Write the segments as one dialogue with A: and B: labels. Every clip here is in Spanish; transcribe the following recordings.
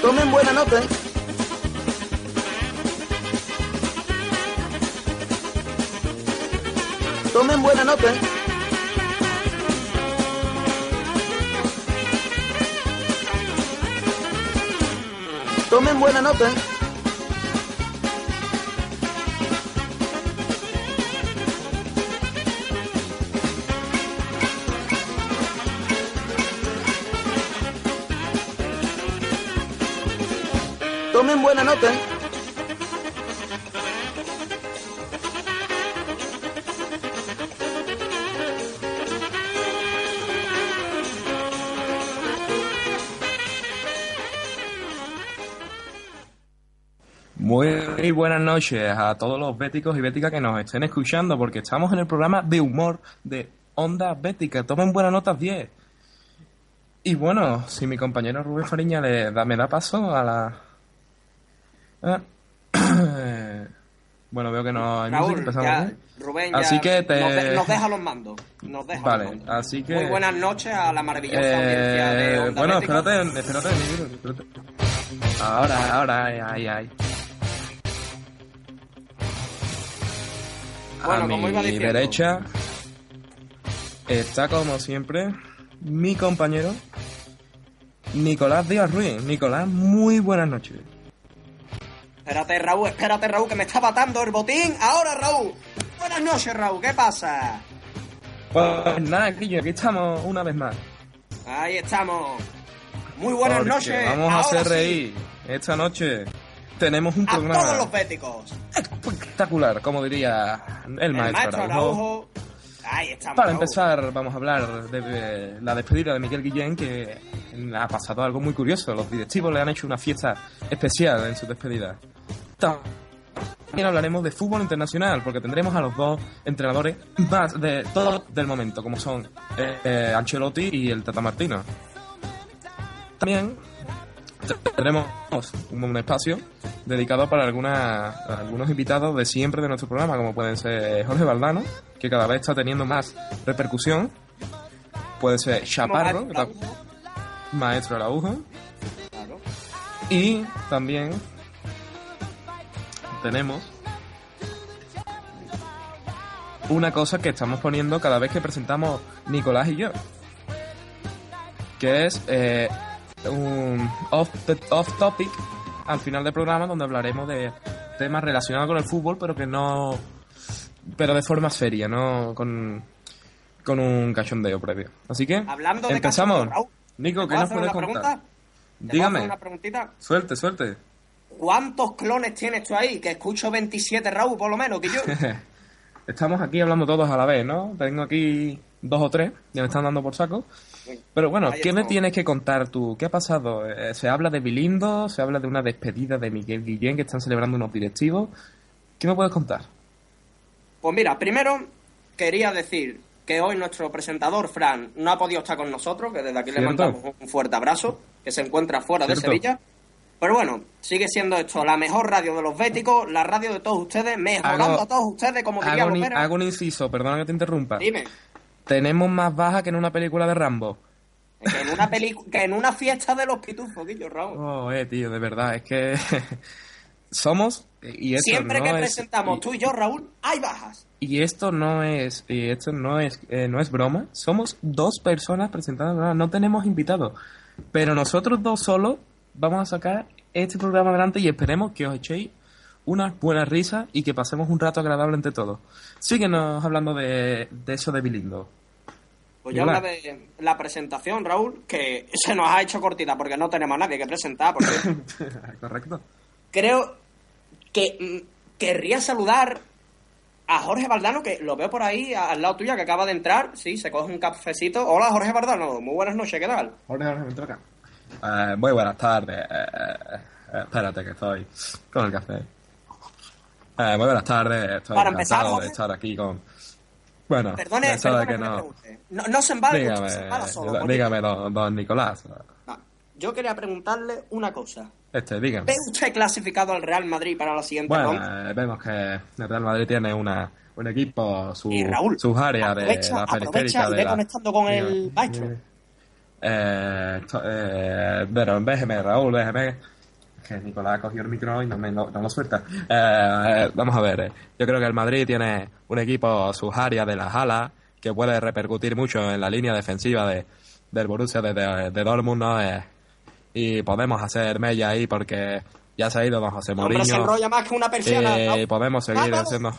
A: Tomen buena nota, ¿eh? Tomen buena nota, ¿eh? Tomen buena nota, buena nota, ¿eh?
B: Muy buenas noches a todos los béticos y béticas que nos estén escuchando, porque estamos en el programa de humor de Onda Bética. Tomen buenas notas 10. Y bueno, si mi compañero Rubén Fariña le da, me da paso a la. Ah, bueno, veo que no hay
C: Raúl, ya,
B: bien.
C: Rubén, ya
B: Así que te-
C: nos, de- nos deja los mandos. Nos deja
B: Vale,
C: los mandos.
B: así que-
C: Muy buenas noches a la maravillosa audiencia de
B: Eh,
C: Onda
B: bueno, espérate, espérate, espérate. Ahora, ahora, ay, ay, ay.
C: Bueno,
B: a
C: como iba
B: mi
C: diciendo.
B: derecha está como siempre mi compañero Nicolás Díaz Ruiz. Nicolás, muy buenas noches.
C: Espérate, Raúl, espérate, Raúl, que me está matando el botín. Ahora, Raúl. Buenas noches, Raúl, ¿qué pasa?
B: Pues nada, Guillo, aquí estamos una vez más.
C: Ahí estamos. Muy buenas
B: Porque
C: noches.
B: Vamos a hacer
C: sí,
B: reír. Esta noche tenemos un
C: a
B: programa
C: todos los béticos.
B: espectacular, como diría el,
C: El
B: maestro,
C: maestro
B: Araujo.
C: Ahí estamos.
B: Para
C: Raúl.
B: empezar, vamos a hablar de, de la despedida de Miguel Guillén, que ha pasado algo muy curioso. Los directivos le han hecho una fiesta especial en su despedida. También hablaremos de fútbol internacional, porque tendremos a los dos entrenadores más de todo del momento, como son eh, eh, Ancelotti y el Tata Martino. También tendremos un, espacio dedicado para alguna- algunos invitados de siempre de nuestro programa, como pueden ser Jorge Valdano, que cada vez está teniendo más repercusión. Puede ser Chaparro,
C: Maestro
B: Araujo. Y también tenemos una cosa que estamos poniendo cada vez que presentamos Nicolás y yo. Que es eh, un off, the- off topic al final del programa donde hablaremos de temas relacionados con el fútbol, pero que no. pero de forma seria, no con, con un cachondeo previo. Así que
C: Hablando de
B: empezamos.
C: cachondeo,
B: Nico,
C: ¿te
B: ¿qué nos puedes contar?
C: pregunta? ¿Te puedo
B: Dígame.
C: una preguntita?
B: Suerte, suerte.
C: ¿Cuántos clones tienes tú ahí? Que escucho 27, Raúl, por lo menos, que yo.
B: Estamos aquí hablando todos a la vez, ¿no? Tengo aquí dos o tres, ya me están dando por saco. Pero bueno, ¿qué me tienes que contar tú? ¿Qué ha pasado? Eh, ¿Se habla de Bilindo? ¿Se habla de una despedida de Miguel Guillén que están celebrando unos directivos? ¿Qué me puedes contar?
C: Pues mira, primero quería decir que hoy nuestro presentador, Fran, no ha podido estar con nosotros, que desde aquí le mandamos un fuerte abrazo, que se encuentra fuera de. Sevilla. Pero bueno, sigue siendo esto la mejor radio de los béticos, la radio de todos ustedes, mejorando
B: Hago-
C: a todos ustedes, como
B: Hago un, hago un inciso, perdona que te interrumpa.
C: Dime,
B: Tenemos más baja que en una película de Rambo.
C: que en una que en una fiesta de los pitufos, Guillo, Raúl.
B: Oh, eh, tío, de verdad, es que somos y esto
C: Siempre
B: no
C: que
B: es-
C: presentamos
B: y-
C: tú y yo, Raúl, hay bajas.
B: Y esto no es, y esto no es, eh, no es broma. Somos dos personas presentando no tenemos invitados. Pero nosotros dos solos vamos a sacar este programa adelante y esperemos que os echéis unas buenas risas y que pasemos un rato agradable entre todos. Síguenos hablando de, de eso de Bilindo.
C: Pues ya habla de la presentación, Raúl, que se nos ha hecho cortita porque no tenemos a nadie que presentar. Porque
B: ¿Correcto?
C: creo que mm, querría saludar a Jorge Valdano, que lo veo por ahí al lado tuya, que acaba de entrar. Sí, se coge un cafecito. Hola, Jorge Valdano. Muy buenas noches, ¿qué tal?
B: Jorge, Jorge, ven acá. Eh, muy buenas tardes. Eh, eh, espérate que estoy con el café. Eh, muy buenas tardes. Estoy
C: Para empezar,
B: encantado de
C: Jorge.
B: estar aquí con... Bueno,
C: Perdone,
B: eso de
C: perdone
B: que
C: que
B: no...
C: no. No se embargue,
B: Dígame,
C: usted se embala solo.
B: dígame, don, don Nicolás.
C: No, Yo quería preguntarle una cosa.
B: Este, dígame.
C: ¿Ve usted clasificado al Real Madrid para la siguiente
B: Bueno,
C: ronda?
B: eh, vemos que el Real Madrid tiene una, un equipo, su,
C: Y Raúl,
B: sus áreas de
C: aprovecha,
B: la
C: aprovecha
B: periférica
C: y
B: de
C: ve
B: la...
C: conectando con el maestro.
B: Eh, to- eh, pero déjeme, Raúl, déjeme. Que Nicolás ha cogido el micro y no me no, no lo suelta. Eh, vamos a ver. eh, Yo creo que el Madrid tiene un equipo, sus áreas de las alas, que puede repercutir mucho en la línea defensiva de, del Borussia de, de, de Dortmund, ¿no? Eh, y podemos hacer mella ahí porque ya se ha ido don José
C: se
B: Mourinho.
C: enrolla más que una persiana.
B: Eh, podemos seguir haciendo.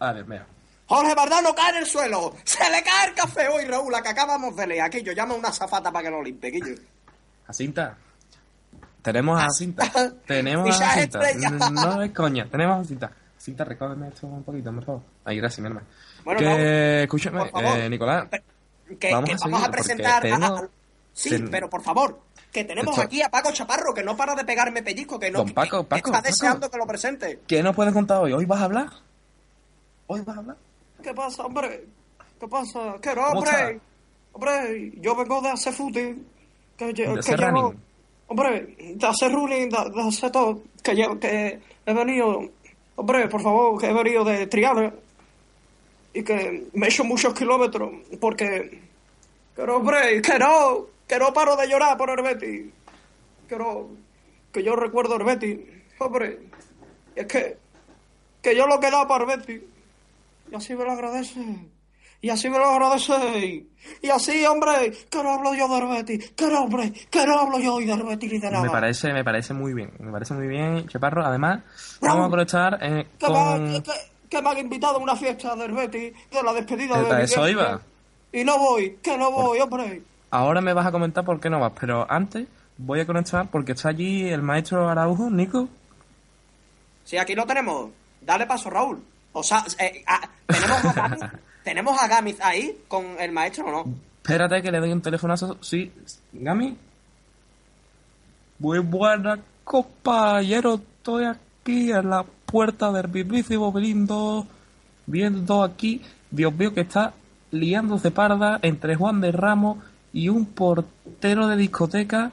B: Ah, Dios mío.
C: Jorge Bardano cae en el suelo. Se le cae el café hoy, Raúl, a que acabamos de leer. Aquí yo llamo a una zafata para que lo limpie, Guillo.
B: ¿Jacinta? Tenemos a Jacinta. Tenemos a Jacinta. No es coña. Tenemos a Jacinta. Jacinta, recógeme esto un poquito, por favor. Ahí, gracias, mi hermano.
C: Bueno,
B: que,
C: Raúl,
B: escúchame,
C: por favor.
B: eh, Nicolás.
C: Que
B: Vamos
C: que
B: a
C: vamos presentar. a-
B: tengo-
C: a- sí,
B: ten-
C: pero por favor, que tenemos
B: Esto-
C: aquí a Paco Chaparro, que no para de pegarme pellizco, que no.
B: Don Paco,
C: que- que
B: Paco,
C: está
B: Paco.
C: deseando que lo presente.
B: ¿Qué nos puedes contar hoy? ¿Hoy vas a hablar? ¿Hoy vas a hablar?
C: ¿Qué pasa, hombre? ¿Qué pasa? ¿Qué no,
B: ¿Cómo
C: hombre? Hombre, yo vengo de hacer footing. Que, lle-
B: ¿De
C: que
B: hacer
C: llevo-
B: running?
C: Hombre, de hacer running, de, de hacer todo. Que, llevo, que he venido. Hombre, por favor, que he venido de Triana. Y que me he hecho muchos kilómetros. Porque. Que no, hombre, que no. Que no paro de llorar por el Betis. Que no. Que yo recuerdo el Betis. Hombre, es que. Que yo lo que da para el. Y así me lo agradece. Y así me lo agradece. Y así, hombre, que no hablo yo del Betis. Que no, hombre, que no hablo yo hoy del Betis ni de nada.
B: Me parece, me parece muy bien. Me parece muy bien, Chaparro. Además, vamos a aprovechar eh,
C: que, me,
B: con...
C: ha- que, que me han invitado a una fiesta del Betis, de la despedida de
B: ¿A eso iba?
C: Y no voy, que no voy, hombre.
B: Ahora me vas a comentar por qué no vas, pero antes voy a conectar porque está allí el maestro Araujo, Nico.
C: Sí, aquí lo tenemos. Dale paso, Raúl. O sea, eh, ah, tenemos a Gámez, tenemos a Gámez ahí con el maestro o no.
B: Espérate que le doy un telefonazo. Sí, Gami. Muy buena, compañero. Estoy aquí en la puerta del mismísimo Belindo. Viendo aquí, Dios mío, que está liándose parda entre Juan de Ramos y un portero de discoteca.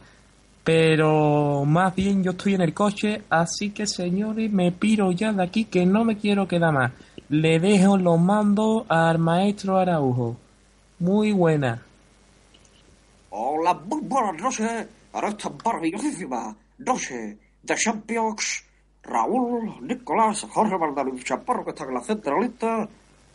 B: Pero más bien yo estoy en el coche, así que señores, me piro ya de aquí que no me quiero quedar más. Le dejo los mandos al maestro Araujo. Muy buena.
C: Hola, muy buenas noches. Para esta maravillosísima noche de Champions, Raúl, Nicolás, Jorge Valdaluz Chaparro, que está en la centralista,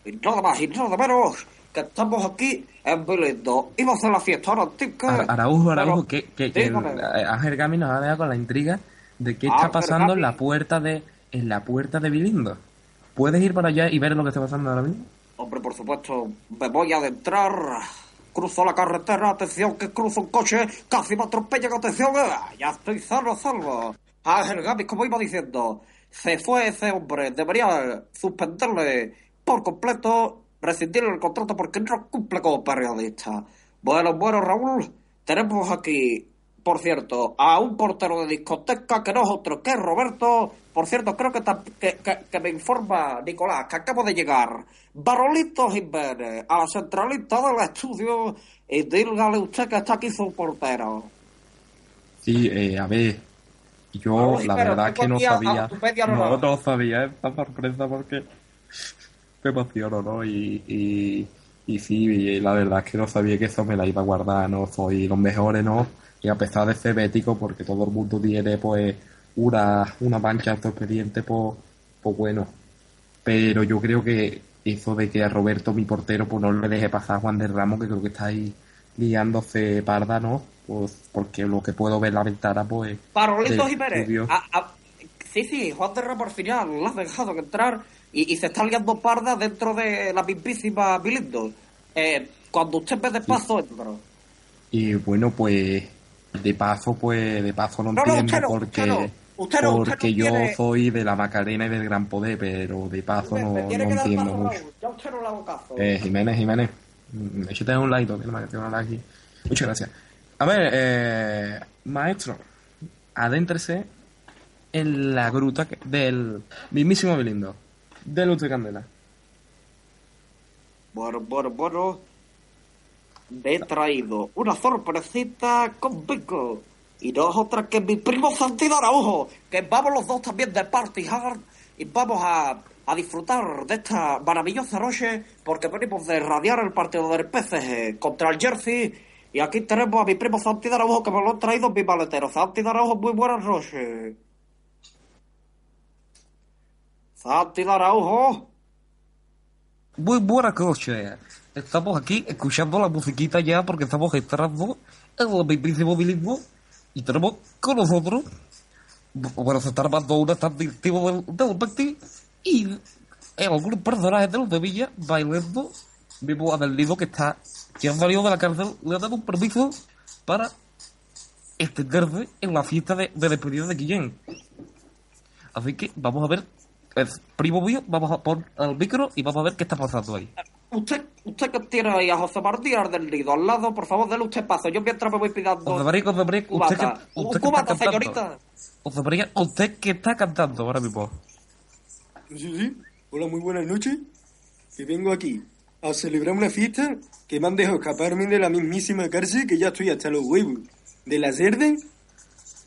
C: y nada más y nada menos, que estamos aquí en Belendo. Iba a hacer la fiesta ahora.
B: Ara- Araujo, Araujo, que, que, que eh, Ángel Gami nos ha dejado con la intriga de qué está pasando en
C: Gami-
B: la puerta de en la puerta de Bilindo. ¿Puedes ir para allá y ver lo que está pasando ahora mismo?
C: Hombre, por supuesto, me voy a adentrar. Cruzo la carretera, atención, que cruzo un coche, casi me atropellan, atención, ¡ah! ya estoy salvo, salvo. Ángel Gamis, como iba diciendo, se fue ese hombre, debería suspenderle por completo, rescindirle el contrato porque no cumple como periodista. Bueno, bueno, Raúl, tenemos aquí, por cierto, a un portero de discoteca que no es otro que Roberto. Por cierto, creo que, que, que- que me informa Nicolás que acabo de llegar. Barolito Jiménez, a la centralita del estudio, y dígale usted que está aquí su portero.
B: Sí, eh, a ver, yo la verdad que no sabía, no, no sabía esta sorpresa porque me emociono, ¿no? Y, y, y sí, y la verdad es que no sabía que eso me la iba a guardar, no soy los mejores, ¿no? Y a pesar de ser bético, porque todo el mundo tiene, pues, una, una mancha en su expediente, pues, pues bueno. Pero yo creo que eso de que a Roberto, mi portero, pues no le deje pasar a Juan de Ramos, que creo que está ahí liándose parda, ¿no? Pues porque lo que puedo ver en la ventana, pues...
C: Barolito
B: del
C: Jiménez. a- a- sí, sí, Juan de Ramos al final la ha dejado que entrar y, y se está liando parda dentro de la mismísima Bilindo. Eh, cuando usted ve de paso, entro.
B: Y bueno, pues de paso, pues de paso no
C: No, no,
B: entiendo porque,
C: no. Usted no, usted
B: porque yo soy de la Macarena y del Gran Poder, pero de paso
C: Me-
B: no,
C: me
B: entiendo mucho.
C: Ya usted no le hago caso.
B: Eh, Jiménez, Jiménez, échate un like, que tengo un like aquí. Muchas gracias. A ver, eh, maestro, adéntrese en la gruta del mismísimo Belindo, de Luz de Candela.
C: Bueno, bueno, bueno. Me he traído una sorpresita conmigo. Y no es otra que mi primo Santidad Araujo. Que vamos los dos también de Party Hard. Y vamos a, a disfrutar de esta maravillosa noche. Porque venimos de radiar el partido del PSG contra el Jersey. Y aquí tenemos a mi primo Santidad Araujo que me lo han traído en mi maletero. Santidad Araujo, muy buenas noches. Santidad Araujo.
B: Muy buena noche. Estamos aquí escuchando la musiquita ya porque estamos entrando en el mismísimo Belindo y tenemos con nosotros, bueno, se está armando un atractivo del, del partido y algunos personajes de los de Villa bailando. Vimos a Nido que está, que ha salido de la cárcel, le ha dado un permiso para extenderse en la fiesta de despedida de Guillén. Así que vamos a ver, el primo mío, vamos a poner el micro y vamos a ver qué está pasando ahí.
C: Usted, usted que tiene ahí a José Martí del Nido al lado, por favor, dele usted paso. Yo mientras me voy pidiendo
B: José María, José María, usted que,
C: cubata.
B: Usted que está
C: cubata,
B: cantando.
C: señorita.
B: José María, usted que está cantando ahora mismo.
D: Sí, sí. Hola, muy buenas noches. Que vengo aquí a celebrar una fiesta que me han dejado escaparme de la mismísima cárcel que ya estoy hasta los huevos. De la cerda.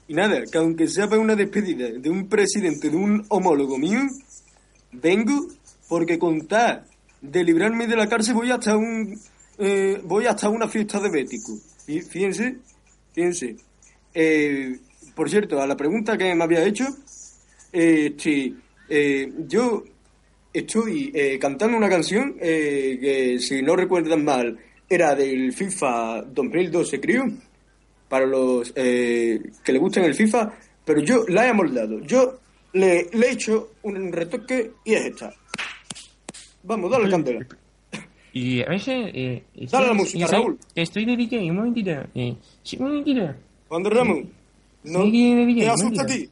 D: Y nada, que aunque sea para una despedida de un presidente, de un homólogo mío, vengo porque con tal de librarme de la cárcel voy hasta un eh, voy hasta una fiesta de Bético. Fíjense, fíjense. Eh, por cierto, a la pregunta que me había hecho, eh, sí, eh, yo estoy cantando una canción que, si no recuerdan mal, era del FIFA 2012, creo, para los eh, que le gustan el FIFA, pero yo la he amoldado. Yo le, le he hecho un retoque y es esta. Vamos, dale, candela.
B: Y a veces... Eh,
D: Dale la música,
B: estoy,
D: Raúl.
B: Estoy de DJ, un momentito. Eh, sí, un momentito.
D: Juan de Ramos, no
B: Sí, de DJ,
D: te asusta a ti.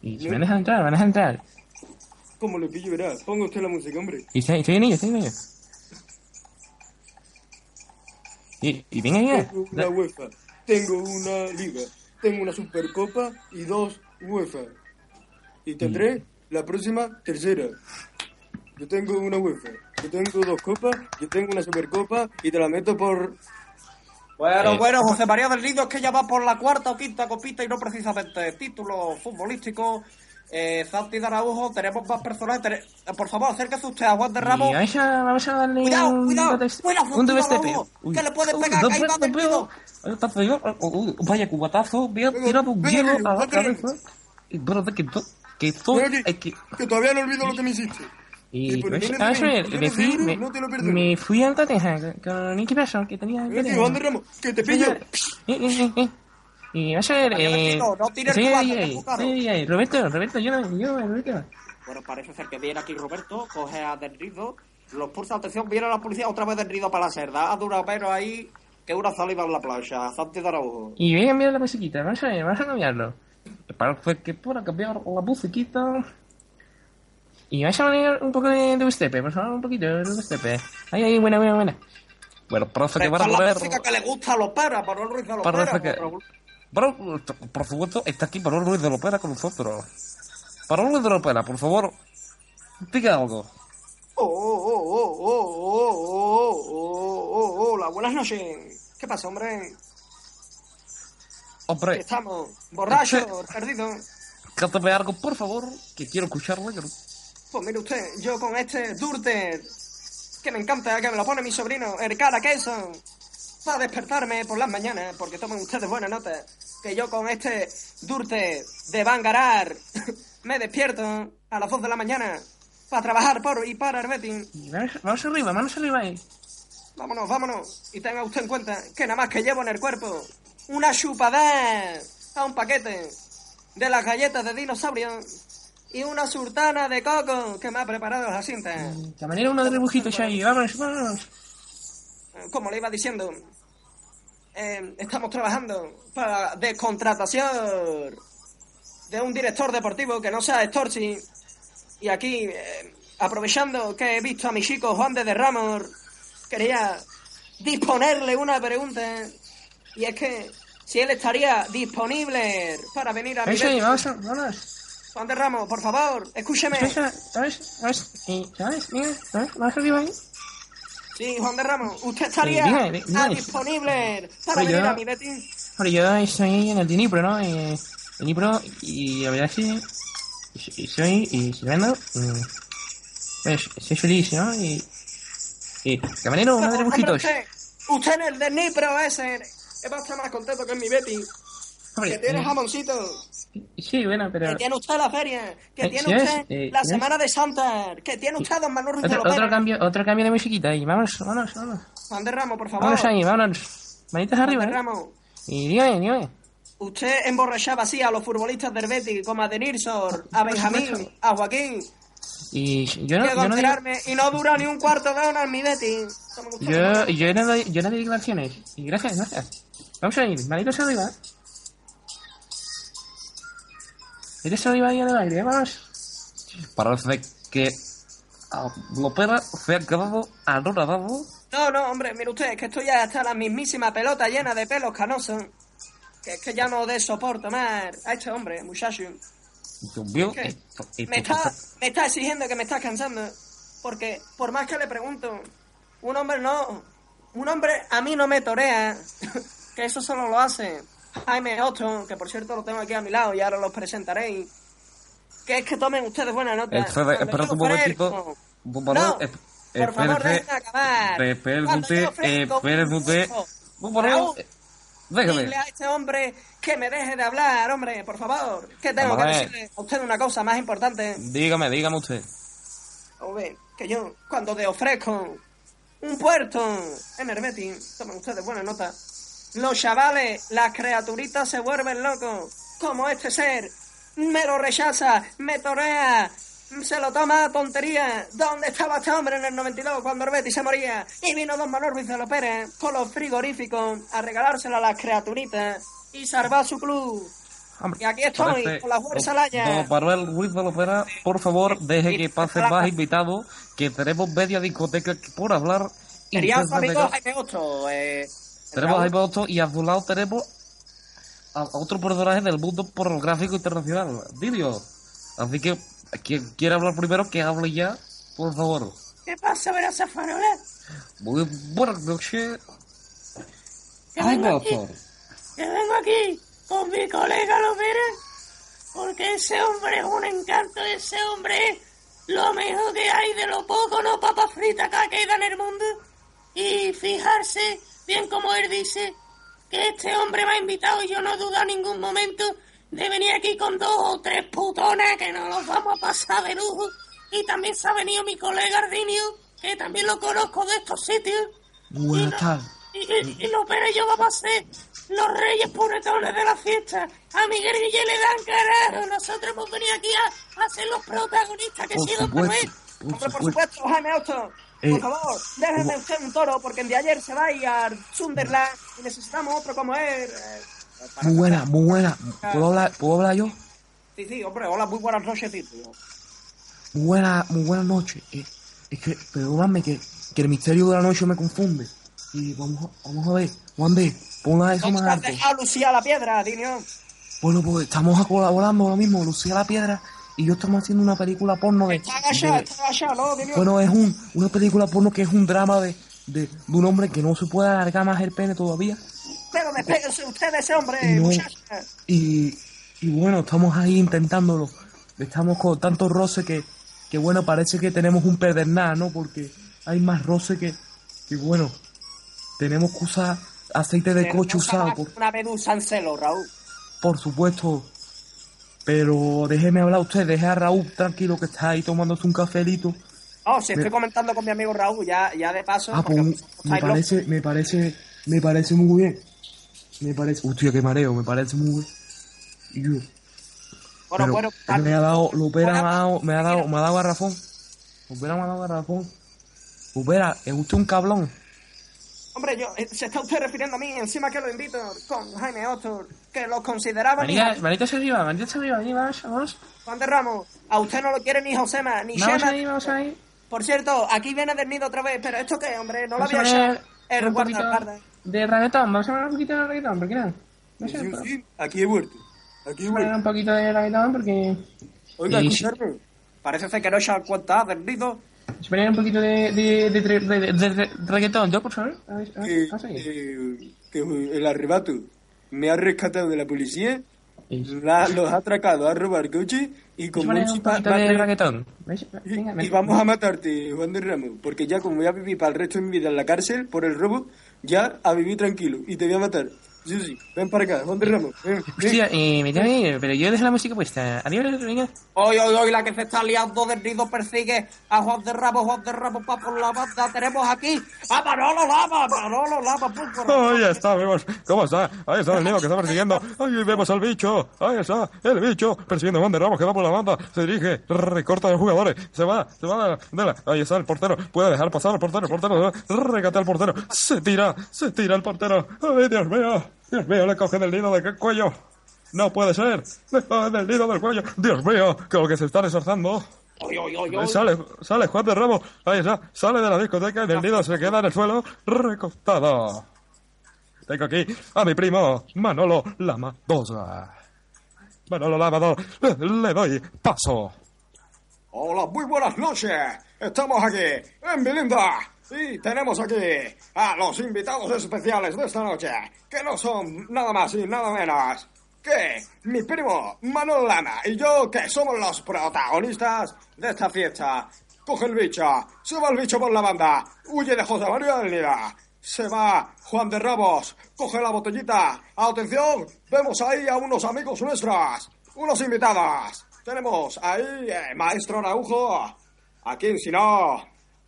B: Y se van a entrar, van a entrar.
D: ¿Cómo le pillo, verá? Ponga usted la música, hombre.
B: Y estoy, estoy en ello, estoy en ello. Y, y venga ya.
D: Tengo una UEFA, tengo una Liga, tengo una Supercopa y dos UEFA. Y tendré la próxima tercera. Yo tengo una UEFA, yo tengo dos copas, yo tengo una Supercopa y te la meto por...
C: Bueno,
B: Eh.
C: bueno, José María del Nido es que ya va por la cuarta o quinta copita y no precisamente título futbolístico eh, Santi de Araujo, tenemos más personajes. Tenemos... Eh, por favor, acérquese usted a Juan de Ramos.
B: Y vamos, a, vamos a darle
C: cuidado,
B: un,
C: cuidado,
B: un, un
C: Que le puede pegar uy,
B: no, no, no, oh, oh, oh, Vaya cubatazo, voy
D: a
B: tirar un hielo a la cabeza. Pero que, que,
D: soy,
B: es
D: que,
B: que
D: todavía no olvido lo que me hiciste.
B: Y pues,
D: ayer
B: me fui, me, me fui al Tateja con Nicky Passion, que tenía...
D: ¡Eh, Juan de Ramos, que te pillo!
B: Eh, eh, eh. eh. Y vas a ver,
C: Vaya,
B: eh...
C: no tires
B: sí, ahí. Roberto, Roberto, yo no, yo, Roberto.
C: Bueno, parece ser que viene aquí Roberto, coge a Del los pulsa atención, viene la policía otra vez Del Nido para la cerda. Ha durado menos ahí que una saliva en la plancha. Santi de Araujo.
B: Y voy a cambiar la musiquita, vamos a ver, vamos a cambiarlo. Parece que para cambiar la musiquita. Y vais a poner un poco de dubstep, por favor, un poquito de dubstep. Ahí, ahí, buena, buena, buena. Bueno, parece que
C: Esta
B: a
C: es la música que le gusta a los para el los por-
B: bueno, por supuesto, está aquí Manuel Ruiz de Lopera con nosotros. Manuel Ruiz de Lopera, por favor, diga algo.
C: Oh, oh, oh, oh, oh, oh, oh, oh, oh, oh. hola, buenas noches. ¿Qué pasa, hombre?
B: Hombre.
C: Estamos borrachos, perdidos.
B: Cántame algo, por favor, que quiero escucharlo. Yo...
C: Pues mire usted, yo con este Durte, que me encanta, que me lo pone mi sobrino, el cara queso, para despertarme por las mañanas, porque toman ustedes buena nota que yo con este Durte de Bangarar me despierto a las 2 de la mañana para trabajar por y para el Betis.
B: Vamos, arriba, vamos arriba ahí.
C: Vámonos, vámonos. Y tenga usted en cuenta que nada más que llevo en el cuerpo una chupada a un paquete de las galletas de dinosaurio y una surtana de coco que me ha preparado Jacinta.
B: De manera uno de dibujitos ahí, vamos, vamos.
C: Como le iba diciendo, eh, estamos trabajando para la descontratación de un director deportivo que no sea Storchi. Y aquí, eh, aprovechando que he visto a mi chico Juan de Ramos, quería disponerle una pregunta Y es que si él estaría disponible para venir a mi Betty.
B: vamos, a- vamos.
C: Juan de Ramos, por favor, escúcheme.
B: ¿sabes? ¿Sabes? Y, ¿Sabes? Mira, ¿sabes? Vamos arriba ahí.
C: Sí, Juan de Ramos, usted estaría
B: Sí, dime, dime.
C: disponible para venir
B: yo-
C: a mi Betty.
B: Bueno, yo estoy en el Dinipro, ¿no? Eh, Dinipro, y la verdad que y soy, y Silvano, mm, pues, soy feliz, ¿no? Y, y camarero, una de
C: usted, usted en el de Nipro ese va a estar más contento que en mi Betty. Que tiene
B: eh,
C: jamoncito,
B: sí, bueno, pero...
C: que tiene usted la feria, que
B: Eh,
C: tiene usted
B: Eh,
C: la semana de Santa, que tiene usted Don Manuel Ruiz
B: Otro, cambio, otro cambio de musiquita ahí, vamos, vámonos, vámonos,
C: Juan de Ramos, por favor.
B: vámonos ahí, vámonos. Manitas arriba.
C: Ramos,
B: Y dígame, dígame.
C: usted emborrachaba así a los futbolistas del Betis, como a Denilson, a Benjamín, a Joaquín,
B: Y yo no, yo no digo,
C: y no dura ni un cuarto de hora en mi usted.
B: yo, yo no doy, yo no doy declaraciones. Y gracias, gracias. Vamos a ir, manitos arriba. Eres arriba ahí en el aire, vamos. Parece que a Lopera se ha quedado anonadado.
C: No, no, hombre, mire usted, es que estoy ya hasta la mismísima pelota llena de pelos canosos. Que es que ya no de soporto más a este hombre, muchacho.
B: Esto- esto-
C: Me está, me está exigiendo que me está cansando. Porque, por más que le pregunto, un hombre no. Un hombre a mí no me torea. que eso solo lo hace Jaime Otto, que por cierto lo tengo aquí a mi lado y ahora los presentaré. Que es que tomen ustedes buena nota.
E: Espera, espera
C: yo
E: un momentito.
C: No,
E: eh,
C: por favor,
E: espérese,
C: déjenme acabar.
E: eh, déjame.
C: Dile a este hombre que me deje de hablar, hombre, por favor. Que tengo
E: Vamos
C: que decirle a usted una cosa más importante.
E: Dígame, dígame usted.
C: Hombre, que yo, cuando te ofrezco un puerto en Hermeti, tomen ustedes buena nota, los chavales, las criaturitas se vuelven locos, como este ser, me lo rechaza, me torea, se lo toma a tontería. ¿Dónde estaba este hombre en el 92 cuando Hermeti se moría? Y vino Don Manuel Ruiz de los Pérez con los frigoríficos a regalárselo a las criaturitas y salvar su club.
E: Hombre,
C: Y aquí estoy,
E: parece-
C: con la fuerza laya.
E: Don Manuel Ruiz de Lopera, por favor, deje que pase más invitados, que tenemos media discoteca por hablar. usted
C: su amigo Jaime Otto. Eh,
E: Tenemos a Otto y a su lado tenemos a, otro personaje del mundo pornográfico internacional, Dilio. Así que, quien quiera hablar primero, que hable ya, por favor.
C: ¿Qué pasa, Verasa Farola?
E: Muy buenas noches.
C: Aquí,
E: Otto.
C: que vengo aquí con mi colega Lopera, porque ese hombre es un encanto, ese hombre es lo mejor que hay de lo poco, no papa frita que queda en el mundo. Y fijarse, bien como él dice, que este hombre me ha invitado y yo no dudo en ningún momento de venir aquí con dos o tres putonas que nos los vamos a pasar de lujo. Y también se ha venido mi colega Ardinio, que también lo conozco de estos sitios.
B: Muy buenas tardes.
C: Y, y, y los Pérez yo vamos a ser los reyes puretones de la fiesta. A Miguel Guille le dan carajo. Nosotros hemos venido aquí a, a ser los protagonistas que
B: Por
C: sido
B: supuesto, por
C: Hombre, por
B: supuesto.
C: supuesto, Jaime Otto.
B: Eh,
C: por favor, déjeme usted un toro, porque el de ayer se va a ir a Sunderland y necesitamos otro como él. eh,
B: Muy buena, muy buena. ¿Puedo hablar, ¿puedo hablar yo?
C: Sí, sí, hombre, hola, muy buenas noches, tío.
B: Muy buena, muy buena noche. Eh, es que, perdóname que, que el misterio de la noche me confunde. Y vamos a, vamos a ver, Juan B, ponla eso
C: ¿Dónde
B: más alto.
C: dejado a Lucía la piedra, Dinio?
B: Bueno, pues estamos colaborando ahora mismo, Lucía la Piedra y yo estamos haciendo una película porno de...
C: Está agachado,
B: de-
C: está agachado, ¿no, Dinio?
B: bueno, es un, una película porno que es un drama de, de, de un hombre que no se puede alargar más el pene todavía.
C: Pero despéguense usted de ese hombre,
B: No.
C: muchacha.
B: Y, y bueno, estamos ahí intentándolo. Estamos con tanto roce que, que bueno, parece que tenemos un pedernal, ¿no? Porque hay más roce que, que bueno, tenemos que usar aceite de coche usado, por,
C: Una Raúl.
B: por supuesto. Pero déjeme hablar usted, deje a Raúl tranquilo que está ahí tomándose un cafelito.
C: Oh, si estoy
B: Me-
C: comentando con mi amigo Raúl, ya, ya de paso.
B: Ah, pues me
C: locos.
B: parece, me parece, me parece muy bien. Me parece, hostia, qué mareo, me parece muy bien. Yo,
C: Bueno, bueno,
B: me ha dado, Lupera me ha dado, me ha dado, me ha dado garrafón. Lupera me ha dado garrafón. Lupera, es usted un cablón.
C: hombre, yo, eh, se está usted refiriendo a mí, encima que lo invito con Jaime Otto, que lo consideraba mi
B: Manita, manitas arriba, manitas arriba, ahí vamos, vamos.
C: Juan de Ramos. A usted no lo quiere ni Josema, ni
B: Vamos
C: Shema.
B: ahí, vamos ahí.
C: Por cierto, aquí viene del nido otra vez, pero ¿esto qué, hombre? No lo
B: Vamos
C: había echado el guardaespaldas.
F: de reggaetón. Vamos a hablar un poquito de reggaetón, ¿por qué no? No sé,
G: Sí,
F: pero-
G: sí, aquí he vuelto. Aquí he
F: Vamos a
G: vuelto.
F: un poquito de reggaetón porque...
G: Oiga,
F: Y-
G: escucharme.
C: Parece ser que no se dan cuenta del nido.
F: Se ponen un poquito de, de, de, de, de- de- de reggaetón, ¿yo por favor? A ver, a ver,
G: que,
F: pasa ahí.
G: que- que el arrebato me ha rescatado de la policía, la- los ha atracado a robar coche y mucho
F: un
G: pa-
F: poquito
G: pa-
F: de
G: y, y vamos a matarte, Juan de Ramos, porque ya como voy a vivir para el resto de mi vida en la cárcel por el robo, ya a vivir tranquilo y te voy a matar. Sí, sí, ven para acá, Juan de Ramos, ven.
F: Hostia, eh, me tengo que ir, pero yo dejo la música puesta. Adiós, venga.
C: Hoy, hoy, hoy, la que se está liando del nido persigue a Juan de Ramos, Juan de Ramos va por la banda. Tenemos aquí a Manolo Lama, Manolo Lama.
B: Ahí está, vemos cómo está. Ahí está el niño que está persiguiendo. Ahí vemos al bicho. Ahí está el bicho persiguiendo a Juan de Ramos que va por la banda. Se dirige, recorta a los jugadores. Se va, se va de la, de la- Ahí está el portero. Puede dejar pasar al portero. El portero regate al portero. Se tira, se tira el portero. Ay, Dios mío. Dios mío, le coge del nido del cuello. No puede ser. Le coge del nido del cuello. Dios mío, que lo que se está
C: hoy.
B: Sale, sale Juan de Ramos, ahí está, sale de la discoteca y del nido se queda en el suelo recostado. Tengo aquí a mi primo Manolo Lamadosa. Manolo Lamadosa, le, le doy paso.
C: Hola, muy buenas noches. Estamos aquí en Belinda y tenemos aquí a los invitados especiales de esta noche, que no son nada más y nada menos que mi primo Manuel Lama y yo, que somos los protagonistas de esta fiesta. Coge el bicho, se va el bicho por la banda, huye de José María del Nida. Se va Juan de Ramos, coge la botellita. Atención, vemos ahí a unos amigos nuestros, unos invitados. Tenemos ahí eh, Maestro Araujo, a quien si no,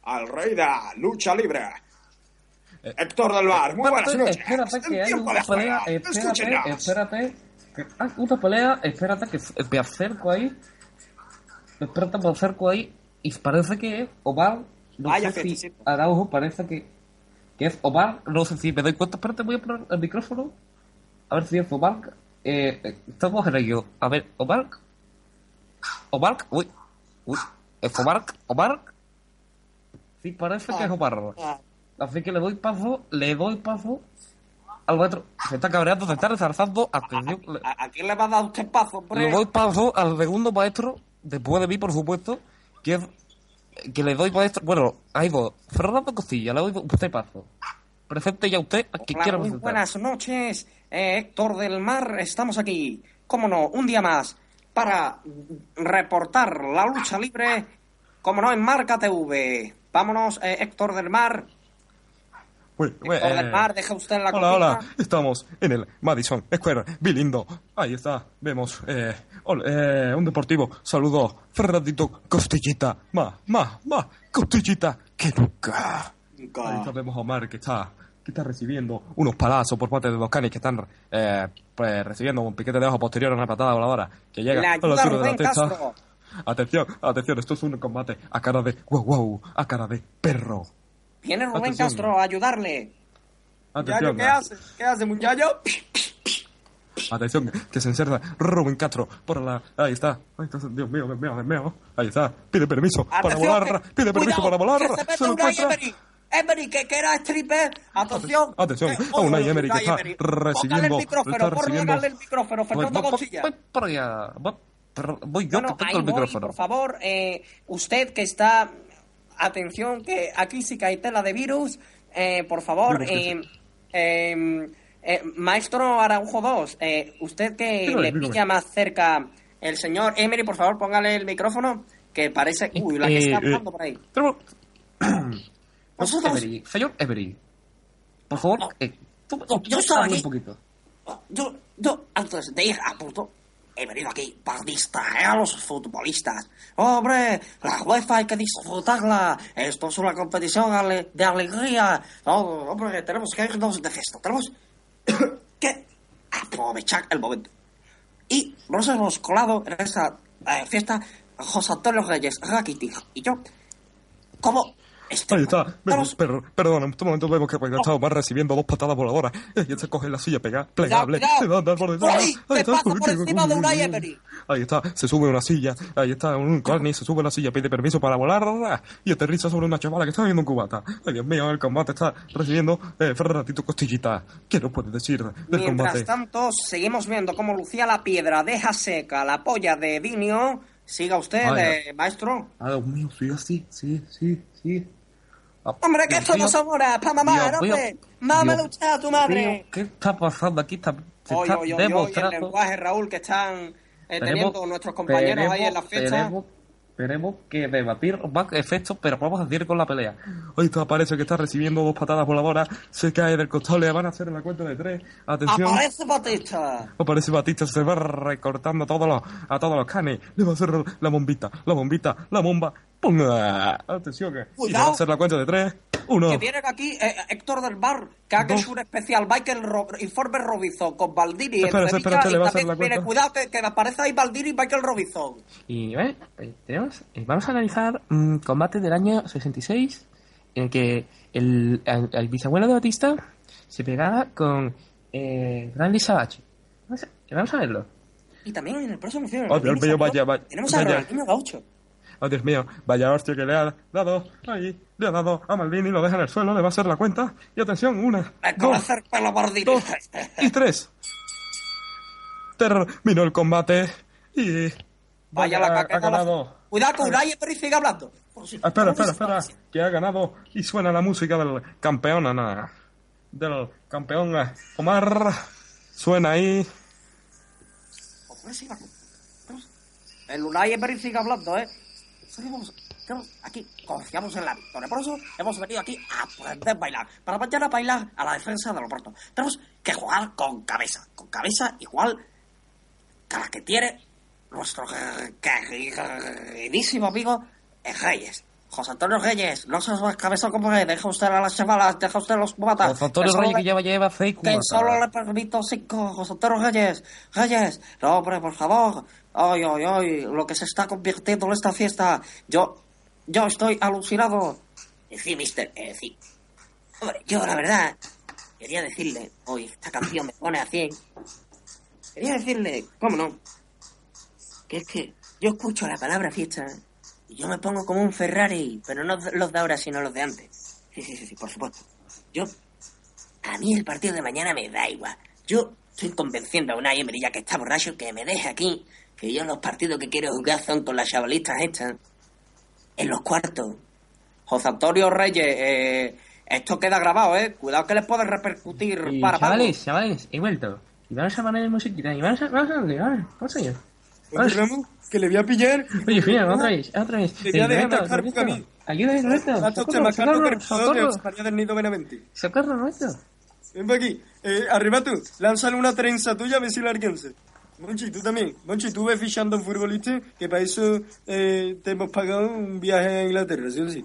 C: al rey de la lucha libre. Héctor del Mar, muy buenas noches.
F: Espérate, que hay una pelea.
C: juego,
F: Espérate, espérate. Que hay una pelea, espérate, que me acerco ahí. Espérate, me acerco ahí. Y parece que es Omar. No
C: Vaya
F: sé si. Araujo parece que, que es Omar. No sé si me doy cuenta. Espérate, voy a poner el micrófono. A ver si es Omar. Eh, eh, estamos en ello. A ver, Omar. Omar. Uy. Uy. ¿Es Omar? Omar. Sí, parece que es Omar.
C: Ah,
F: Así que le doy paso, le doy paso al maestro. Se está cabreando, se está resalzando. Atención,
C: ¿A, a quién le va a dar usted paso, hombre?
F: le doy paso al segundo maestro, después de mí, por supuesto, que es que le doy maestro. Bueno, hay dos. Fernando Costilla, le doy usted paso. Presente ya usted a quien
C: Hola,
F: quiera
C: muy
F: presentar.
C: buenas noches, eh, Héctor del Mar. Estamos aquí, cómo no, un día más para reportar la lucha libre, como no, en Marca TV. Vámonos, eh, Héctor del Mar.
B: Uy, uy,
C: Héctor
B: eh,
C: del Mar, deja usted la
B: Hola, hola,
C: copita.
B: estamos en el Madison Square Bilindo. Ahí está, vemos eh, ol- eh, un deportivo. Saludo, Fernandito Costillita. Más, más, más, Costillita que nunca. Ahí está, vemos a Omar que está, que está recibiendo unos palazos por parte de dos canis que están eh, pues, recibiendo un piquete de ojo posterior a una patada voladora que llega
C: Le
B: a la altura de la testa.
C: Castro.
B: Atención, atención, esto es un combate a cara de wow wow, a cara de perro.
C: Viene Rubén
B: Atención.
C: Castro a ayudarle.
B: Atención,
G: ¿qué hace? ¿Qué hace, muchacho?
B: Atención, que se encerra Rubén Castro por la... Ahí está. Ahí está. Dios mío, Dios mío, Dios mío. Ahí está. Pide permiso para volar.
C: que-
B: Pide permiso
C: cuidado,
B: para volar.
C: Se mete
B: Se lo encuentra.
C: Emery. Emery, que, que era stripper. Atención.
B: Atención,
C: Eh,
B: a Unai
C: oh,
B: Emery que está
C: Emery.
B: recibiendo-
C: Póngale el micrófono,
B: está
C: por el micrófono, Fernando
F: voy-
C: Conchilla.
F: voy por allá. Voy, pero voy yo que tengo el
C: voy,
F: micrófono.
C: por favor, eh, usted que está... Atención, que aquí sí que hay tela de virus. Eh, por favor,
B: Virus que
C: eh, Maestro Araujo 2, eh, usted que le pilla más cerca el señor Emery, por favor, póngale el micrófono, que parece... Uy, la que está hablando por ahí.
F: Tenemos-
C: Nosotros...
F: Emery, señor Emery. Por favor, tú, tú-
C: yo aquí.
F: un poquito.
C: Yo, yo, antes de ir a punto, he venido aquí para distraer a los futbolistas. Hombre, la UEFA hay que disfrutarla. Esto es una competición de alegría. Hombre, tenemos que irnos de fiesta. Tenemos que aprovechar el momento. Y nos hemos colado en esta eh, fiesta José Antonio Reyes Rakitic y yo, como
B: Ahí está. Ve-
C: Vamos.
B: per- perdón, en este momento vemos que está Omar recibiendo dos patadas voladoras. Y él se coge la silla pega, plegable.
C: cuidado.
B: Se va a andar por detrás. Ahí
C: ¿Qué
B: está.
C: por encima de
B: uy,
C: Emery?
B: Ahí está, se sube una silla. Ahí está un Corny, se sube a la silla, pide permiso para volar. Y aterriza sobre una chavala que está viendo un cubata. Ay, Dios mío, el combate está recibiendo eh, Ferratito Costillita. ¿Qué nos puede decir del
C: Mientras
B: combate?
C: tanto, seguimos viendo cómo Lucía la Piedra deja seca la polla de Dinio. Siga usted, eh, maestro.
B: Ah, Dios mío, sí, sí, sí, sí.
C: Hombre, que
B: Dios
C: esto no son horas para mamar, hombre.
B: Dios
C: lucha a tu madre.
B: ¿Qué está pasando aquí? Está, se
C: Oye,
B: está
C: oye, oye, oye, el
B: demostrando...
C: lenguaje, Raúl, que están eh,
B: Tenemos-
C: teniendo nuestros compañeros ahí en la
B: tenemos-
C: fiesta.
B: Tenemos, tenemos que debatir más efectos, pero vamos a seguir con la pelea. Ahí está, parece que está recibiendo dos patadas voladoras. Se cae del costado, le van a hacer la cuenta de tres. Atención.
C: Aparece Batista.
B: Aparece Batista, se va recortando a todos los, a todos los canes. Le va a hacer la bombita, la bombita, la bomba. ¡Pum! Atención, que. Y va a hacer la cuenta de tres. Uno.
C: Que vienen aquí eh, Héctor del Bar, que haga
B: Dos.
C: un especial Michael Ro Informe Robinson con Baldini
B: Espera, espera, espera,
C: y
B: le va a hacer
C: también,
B: la
C: mire,
B: cuenta.
C: cuidado que, que aparece ahí Baldini y Michael Robinson.
H: Y. Eh, tenemos, eh, vamos a analizar un combate del año 66 en el que el, el, el bisabuelo de Batista se pegaba con eh, Randy Savage. Vamos a, vamos a verlo.
C: Y también en el próximo film.
B: Oh, mío, vaya, vaya,
C: Tenemos a
B: vaya.
C: Ronaldinho Gaucho.
B: Oh, Dios mío, vaya hostia que le ha dado ahí, le ha dado a Maldini, lo deja en el suelo, le va a hacer la cuenta. Y atención, una, dos, dos y tres. Terminó el combate y...
C: Vaya la caca.
B: ha ganado.
C: Cuidado que Unai Emery sigue hablando. Si-
B: Ah, Espera, espera, espera, que ha ganado y suena la música del campeón, Ana. Del campeón eh, Omar. Suena ahí.
C: Vamos. El Unai Emery sigue hablando, ¿eh? Seguimos. Estamos aquí confiamos en la victoria. Por eso hemos venido aquí a aprender a bailar. Para mañana bailar a la defensa de Loporto. Tenemos que jugar con cabeza. Con cabeza igual que la que tiene nuestro queridísimo amigo eh, Reyes. José Antonio Reyes, no seas más cabeza como que deja usted a las chavalas, deja usted a los cubatas.
H: José Antonio Reyes que
C: le-
H: lleva, lleva seis
C: que solo le permito cinco, José Antonio Reyes. Reyes, no, hombre, por favor. Ay, ay, ay, lo que se está convirtiendo en esta fiesta. Yo, yo estoy alucinado. Sí, mister, eh, sí. Hombre, yo la verdad, quería decirle, hoy esta canción me pone a 100. Quería decirle, ¿cómo no? Que es que yo escucho la palabra fiesta y yo me pongo como un Ferrari, pero no los de ahora, sino los de antes. Sí, sí, sí, sí, por supuesto. Yo a mí el partido de mañana me da igual. Yo estoy convenciendo a una Emery ya que está borracho que me deje aquí. Que yo los partidos que quiero jugar son con las chavalistas estas. En los cuartos. José Antonio Reyes, eh, esto queda grabado, ¿eh? Cuidado que les puede repercutir
H: Y,
C: para
H: chavales, chavales, he vuelto. Y vamos a poner musiquita. Y vamos a, vamos a vamos, vamos.
I: Oye, Ramón, que le voy a pillar.
H: Oye, mira, otra vez, otra vez.
I: Te voy a
H: Eh,
I: dejar
H: Roberto,
I: marcar
H: Roberto,
I: un camino.
H: Ayúdame, Roberto. Socorro, socorro,
I: de
H: socorro.
I: España del Nido Benavente.
H: Socorro, Roberto.
I: Ven para aquí. Eh, arriba tú. Lánzale una trenza tuya a ver si la alcanza. Monchi, tú también. Monchi, tú ves fichando a un futbolista que para eso eh, te hemos pagado un viaje a Inglaterra, ¿sí o sí?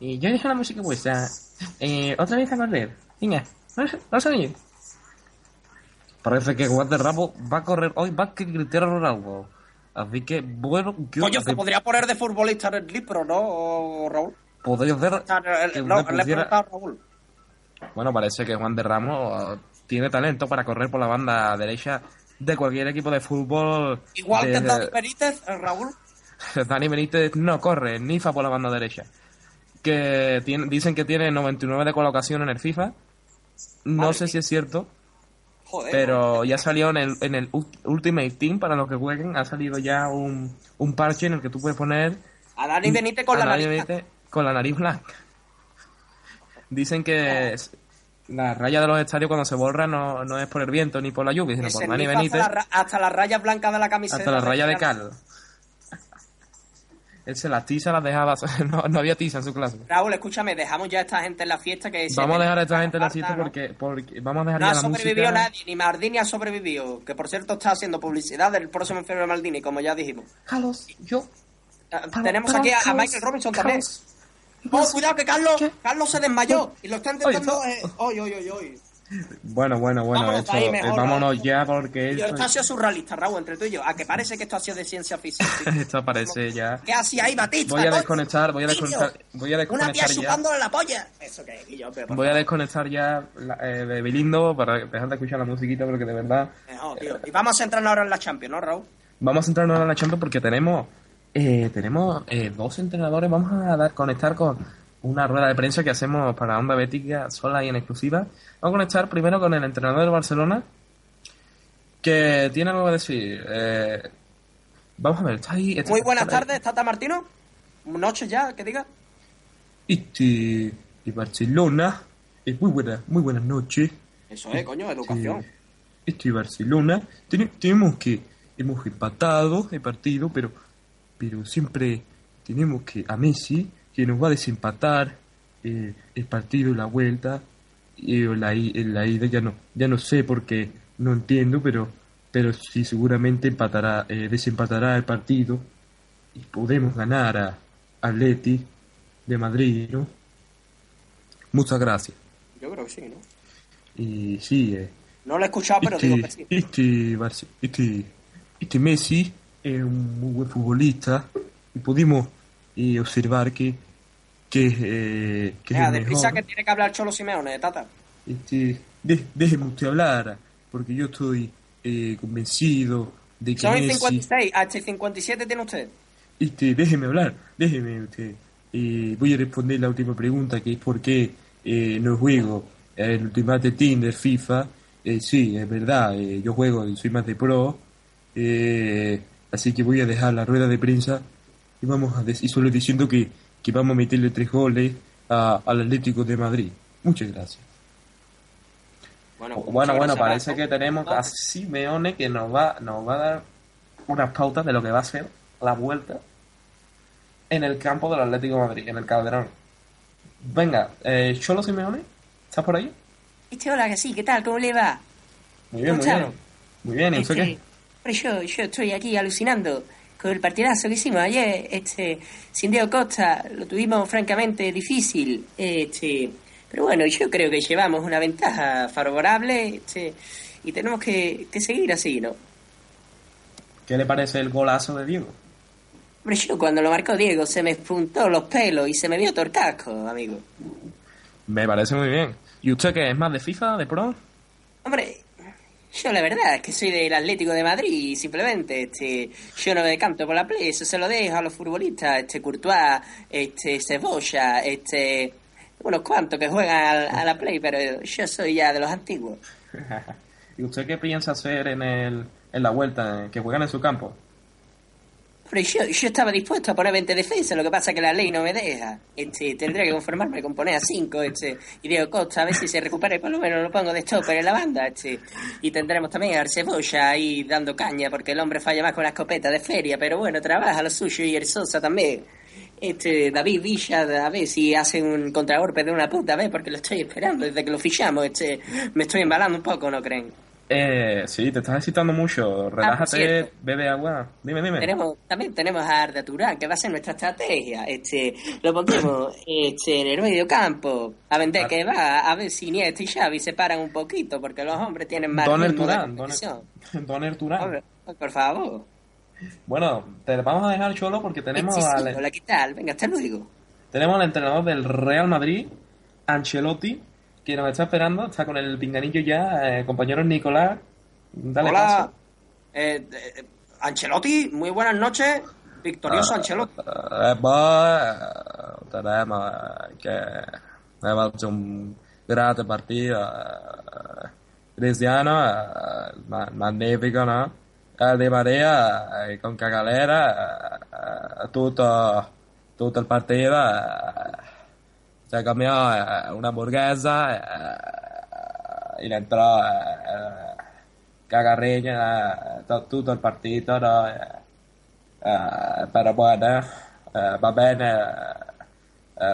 H: Y yo dejo la música puesta. Eh, otra vez a correr. Venga, vamos, a- vamos a ir. Parece que Juan de Ramos va a correr hoy más que Cristiano Ronaldo. Así que, bueno, yo
C: Coño, se
H: de-
C: podría poner de futbolista en el libro, ¿no, Raúl?
H: podría ser
C: O sea,
H: que
C: No, le
H: pusiera-
C: preguntado a Raúl.
J: Bueno, parece que Juan de Ramos tiene talento para correr por la banda derecha de cualquier equipo de fútbol.
C: Igual
J: de-
C: que Dani Benítez, eh, Raúl.
J: Dani Benítez no corre, ni fa por la banda derecha. Que tiene, dicen que tiene 99 de colocación en el FIFA. No
C: Madre
J: sé
C: mía.
J: si es cierto,
C: Joder.
J: pero ya salió en el, en el Ult- Ultimate Team para los que jueguen. Ha salido ya un, un parche en el que tú puedes poner
C: A Dani Benítez con
J: a
C: la
J: Dani
C: nariz.
J: Benítez con la nariz blanca. Dicen que la raya de los estadios cuando se borra no, no es por el viento ni por la lluvia, sino por Dani
C: rifa hasta,
J: Benítez
C: la hasta las rayas blancas de la camiseta.
J: hasta la raya de cal. Él se las tiza las dejaba, no, no había tiza en su clase.
C: Raúl, escúchame, dejamos ya a esta gente en la fiesta que
J: Vamos a dejar a esta gente en la fiesta
C: ¿no?
J: porque, porque vamos a dejar
C: No
J: ya
C: ha
J: la
C: sobrevivido
J: música.
C: nadie, ni Mardini ha sobrevivido. Que por cierto está haciendo publicidad del próximo enfermo de Maldini, como ya dijimos.
H: Carlos, yo.
C: Ah, Tenemos aquí a, a
H: Carlos,
C: Michael Robinson también. Oh, cuidado que Carlos,
H: ¿Qué?
C: Carlos se desmayó y lo está intentando.
J: Oye,
C: eh, Oy, oy, oy, oy.
B: Bueno, bueno, bueno,
K: Vámonos
B: esto,
K: ahí
B: eh,
K: mejor,
B: vámonos
K: ¿no?
B: ya porque esto,
K: esto ha sido surrealista, Raúl, entre tú y yo. A que parece que esto ha sido de ciencia tío.
B: esto parece ya.
K: ¿Qué hacía ahí, Batista?
B: Voy a desconectar, voy a desconectar, voy a
K: Una tía
B: desconectar ya.
K: chupándole la polla. ¿Eso qué, Guillo? Pero, por
B: Voy a desconectar ya la- eh, de Bilindo para dejar de escuchar la musiquita porque de verdad
K: mejor, tío. Y vamos a centrarnos ahora en la Champions, ¿no, Raúl?
B: Vamos a centrarnos ahora en la Champions porque tenemos eh, tenemos eh, dos entrenadores. Vamos a dar conectar con una rueda de prensa que hacemos para Onda Bética sola y en exclusiva. Vamos a conectar primero con el entrenador del Barcelona que tiene algo que decir. Eh, vamos a ver, está ahí. está-
K: Muy buenas
B: ahí.
K: tardes, Tata Martino. Noches ya, que diga.
B: Este, de Barcelona. Eh, muy buena, muy buenas noches.
K: Eso es, coño, educación.
B: Este, este Barcelona. Tene- tenemos que. Hemos empatado el partido, pero. Pero siempre tenemos que. A Messi, que nos va a desempatar eh, el partido la vuelta. Y la, en la ida ya no, ya no sé porque no entiendo, pero. Pero sí, seguramente empatará, eh, desempatará el partido. Y podemos ganar a Atleti de Madrid, ¿no? Muchas gracias.
K: Yo creo que sí, ¿no?
B: Y sí, eh,
K: No lo he escuchado, pero digo que sí.
B: este, este, este Messi es un muy buen futbolista y pudimos eh, observar que, que, eh, que
K: Venga,
B: es el
K: deprisa
B: mejor.
K: que tiene que hablar Cholo Simeone, Tata.
B: Este, de- déjeme usted hablar, porque yo estoy eh, convencido de que
K: Son
B: Messi...
K: 56, hasta el 57 tiene usted.
B: Este, déjeme hablar, déjeme usted. Eh, voy a responder la última pregunta, que es por qué eh, no juego el Ultimate Team FIFA. Eh, sí, es verdad, eh, yo juego, soy más de pro. eh, así que voy a dejar la rueda de prensa y vamos a decir, solo diciendo que, que vamos a meterle tres goles a- al Atlético de Madrid. Muchas gracias.
K: Bueno,
B: Bueno,
K: muchas
B: bueno,
K: gracias,
B: parece que tenemos a Simeone que nos va, nos va a dar unas pautas de lo que va a ser la vuelta en el campo del Atlético de Madrid, en el Calderón. Venga, eh, Cholo Simeone, ¿estás por ahí?
C: Este, hola, que sí, ¿qué tal? ¿Cómo le va?
B: Muy bien, muy
C: ¿Cómo
B: bien. Muy bien, ¿y usted
C: Este,
B: qué?
C: Yo, yo estoy aquí alucinando con el partidazo que hicimos ayer. Este, sin Diego Costa lo tuvimos francamente difícil. Este, pero bueno, yo creo que llevamos una ventaja favorable este, y tenemos que, que seguir así, ¿no?
B: ¿Qué le parece el golazo de Diego?
C: Hombre, yo cuando lo marcó Diego se me spuntó los pelos y se me vio casco, amigo.
B: Me parece muy bien. ¿Y usted qué es más de FIFA, de pro?
C: Hombre, yo la verdad es que soy del Atlético de Madrid y simplemente este, yo no me decanto por la Play, eso se lo dejo a los futbolistas, este Courtois, este Cebolla, este unos cuantos que juegan al- a, la Play, pero yo soy ya de los antiguos.
B: ¿Y usted qué piensa hacer en, el, en la vuelta, eh, que juegan en su campo?
C: Hombre, yo, yo estaba dispuesto a poner 20 defensas, lo que pasa es que la ley no me deja. Este, tendré que conformarme con poner a 5, este, y Diego Costa a ver si se recupera y por lo menos lo pongo de stopper en la banda, este. Y tendremos también a Arcebolla ahí dando caña, porque el hombre falla más con la escopeta de feria, pero bueno, trabaja lo suyo y el Sosa también. Este, David Villa, a ver si hace un contragolpe de una puta vez, porque lo estoy esperando desde que lo fichamos, este, me estoy embalando un poco, ¿no creen?
B: Eh, sí, te estás excitando mucho. Relájate, bebe agua. Dime, dime.
C: Tenemos, también tenemos a Arda Turán, que va a ser nuestra estrategia. Este, lo pondremos este, en el medio campo, a vender
B: Ah.
C: que va, a ver si y Xavi se paran un poquito, porque los hombres tienen más
B: Don
C: ritmo de
B: Turán, Don,
C: competición.
B: Don Turán.
C: Por favor.
B: Bueno, te vamos a dejar cholo porque tenemos
C: Sí, hola, ¿qué tal? Venga, hasta luego.
B: tenemos al entrenador del Real Madrid, Ancelotti, que nos está esperando. Está con el pinganillo ya, eh, compañero Nicolás. Dale
K: Hola,
B: paso.
K: eh, eh, Ancelotti, muy buenas noches. Victorioso Ancelotti.
B: Eh, poi tenemos que hemos hecho un gran partido eh, cristiano, eh, ma- magnifico, ¿no? El Di Maria eh, con Cagalera, eh, tutto, tutto il se cambiò eh, una hamburguesa eh, y entró eh, Cagarreña, to- tutto il partito, no? Però bueno, eh, va bene,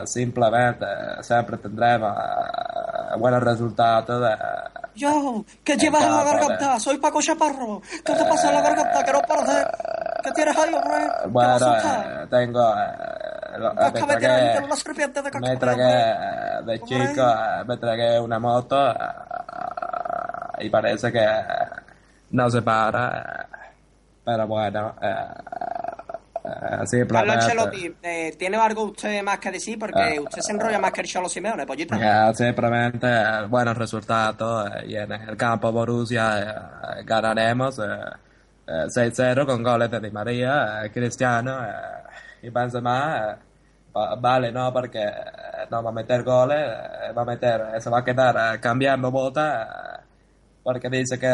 B: simplemente sempre tendremo buenos resultados.
K: Yo, ¿qué llevas en la garganta? Soy Paco Chaparro. ¿Qué te pasa en la garganta? Que no paras ¿Qué tienes ahí, hombre? ¿Qué
B: bueno, tengo... me tragué, me tragué eh, de chico, eh, me tragué una moto, eh,
L: y parece que no se para. Pero bueno, eh,
M: Carlos. Ancelotti, eh, ¿tiene algo usted más que decir? Porque
L: Ah.
M: usted se enrolla más que el Cholo Simeone, pollito.
L: Ya, simplemente buenos resultados eh, y en el campo Borussia eh, ganaremos eh, eh, 6-0 con goles de Di María, Cristiano y Benzema. eh, va- vale, no, porque eh, no va a meter goles, eh, va meter, se va a quedar cambiando bota porque dice que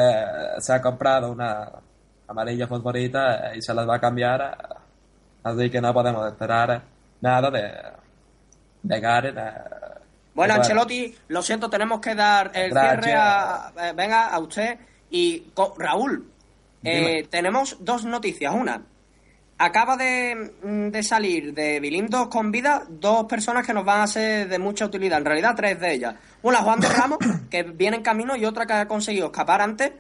L: se ha comprado una amarilla favorita y se las va a cambiar. así que no podemos esperar nada de, de Garen.
M: Bueno, Ancelotti, lo siento, tenemos que dar el
L: Gracias.
M: cierre a, venga, a usted. Y Raúl, eh, tenemos dos noticias. Una, acaba de, mm, de salir de Bilindos con vida dos personas que nos van a ser de mucha utilidad. En realidad, tres de ellas. Una, Juan de Ramos, que viene en camino, y otra que ha conseguido escapar antes,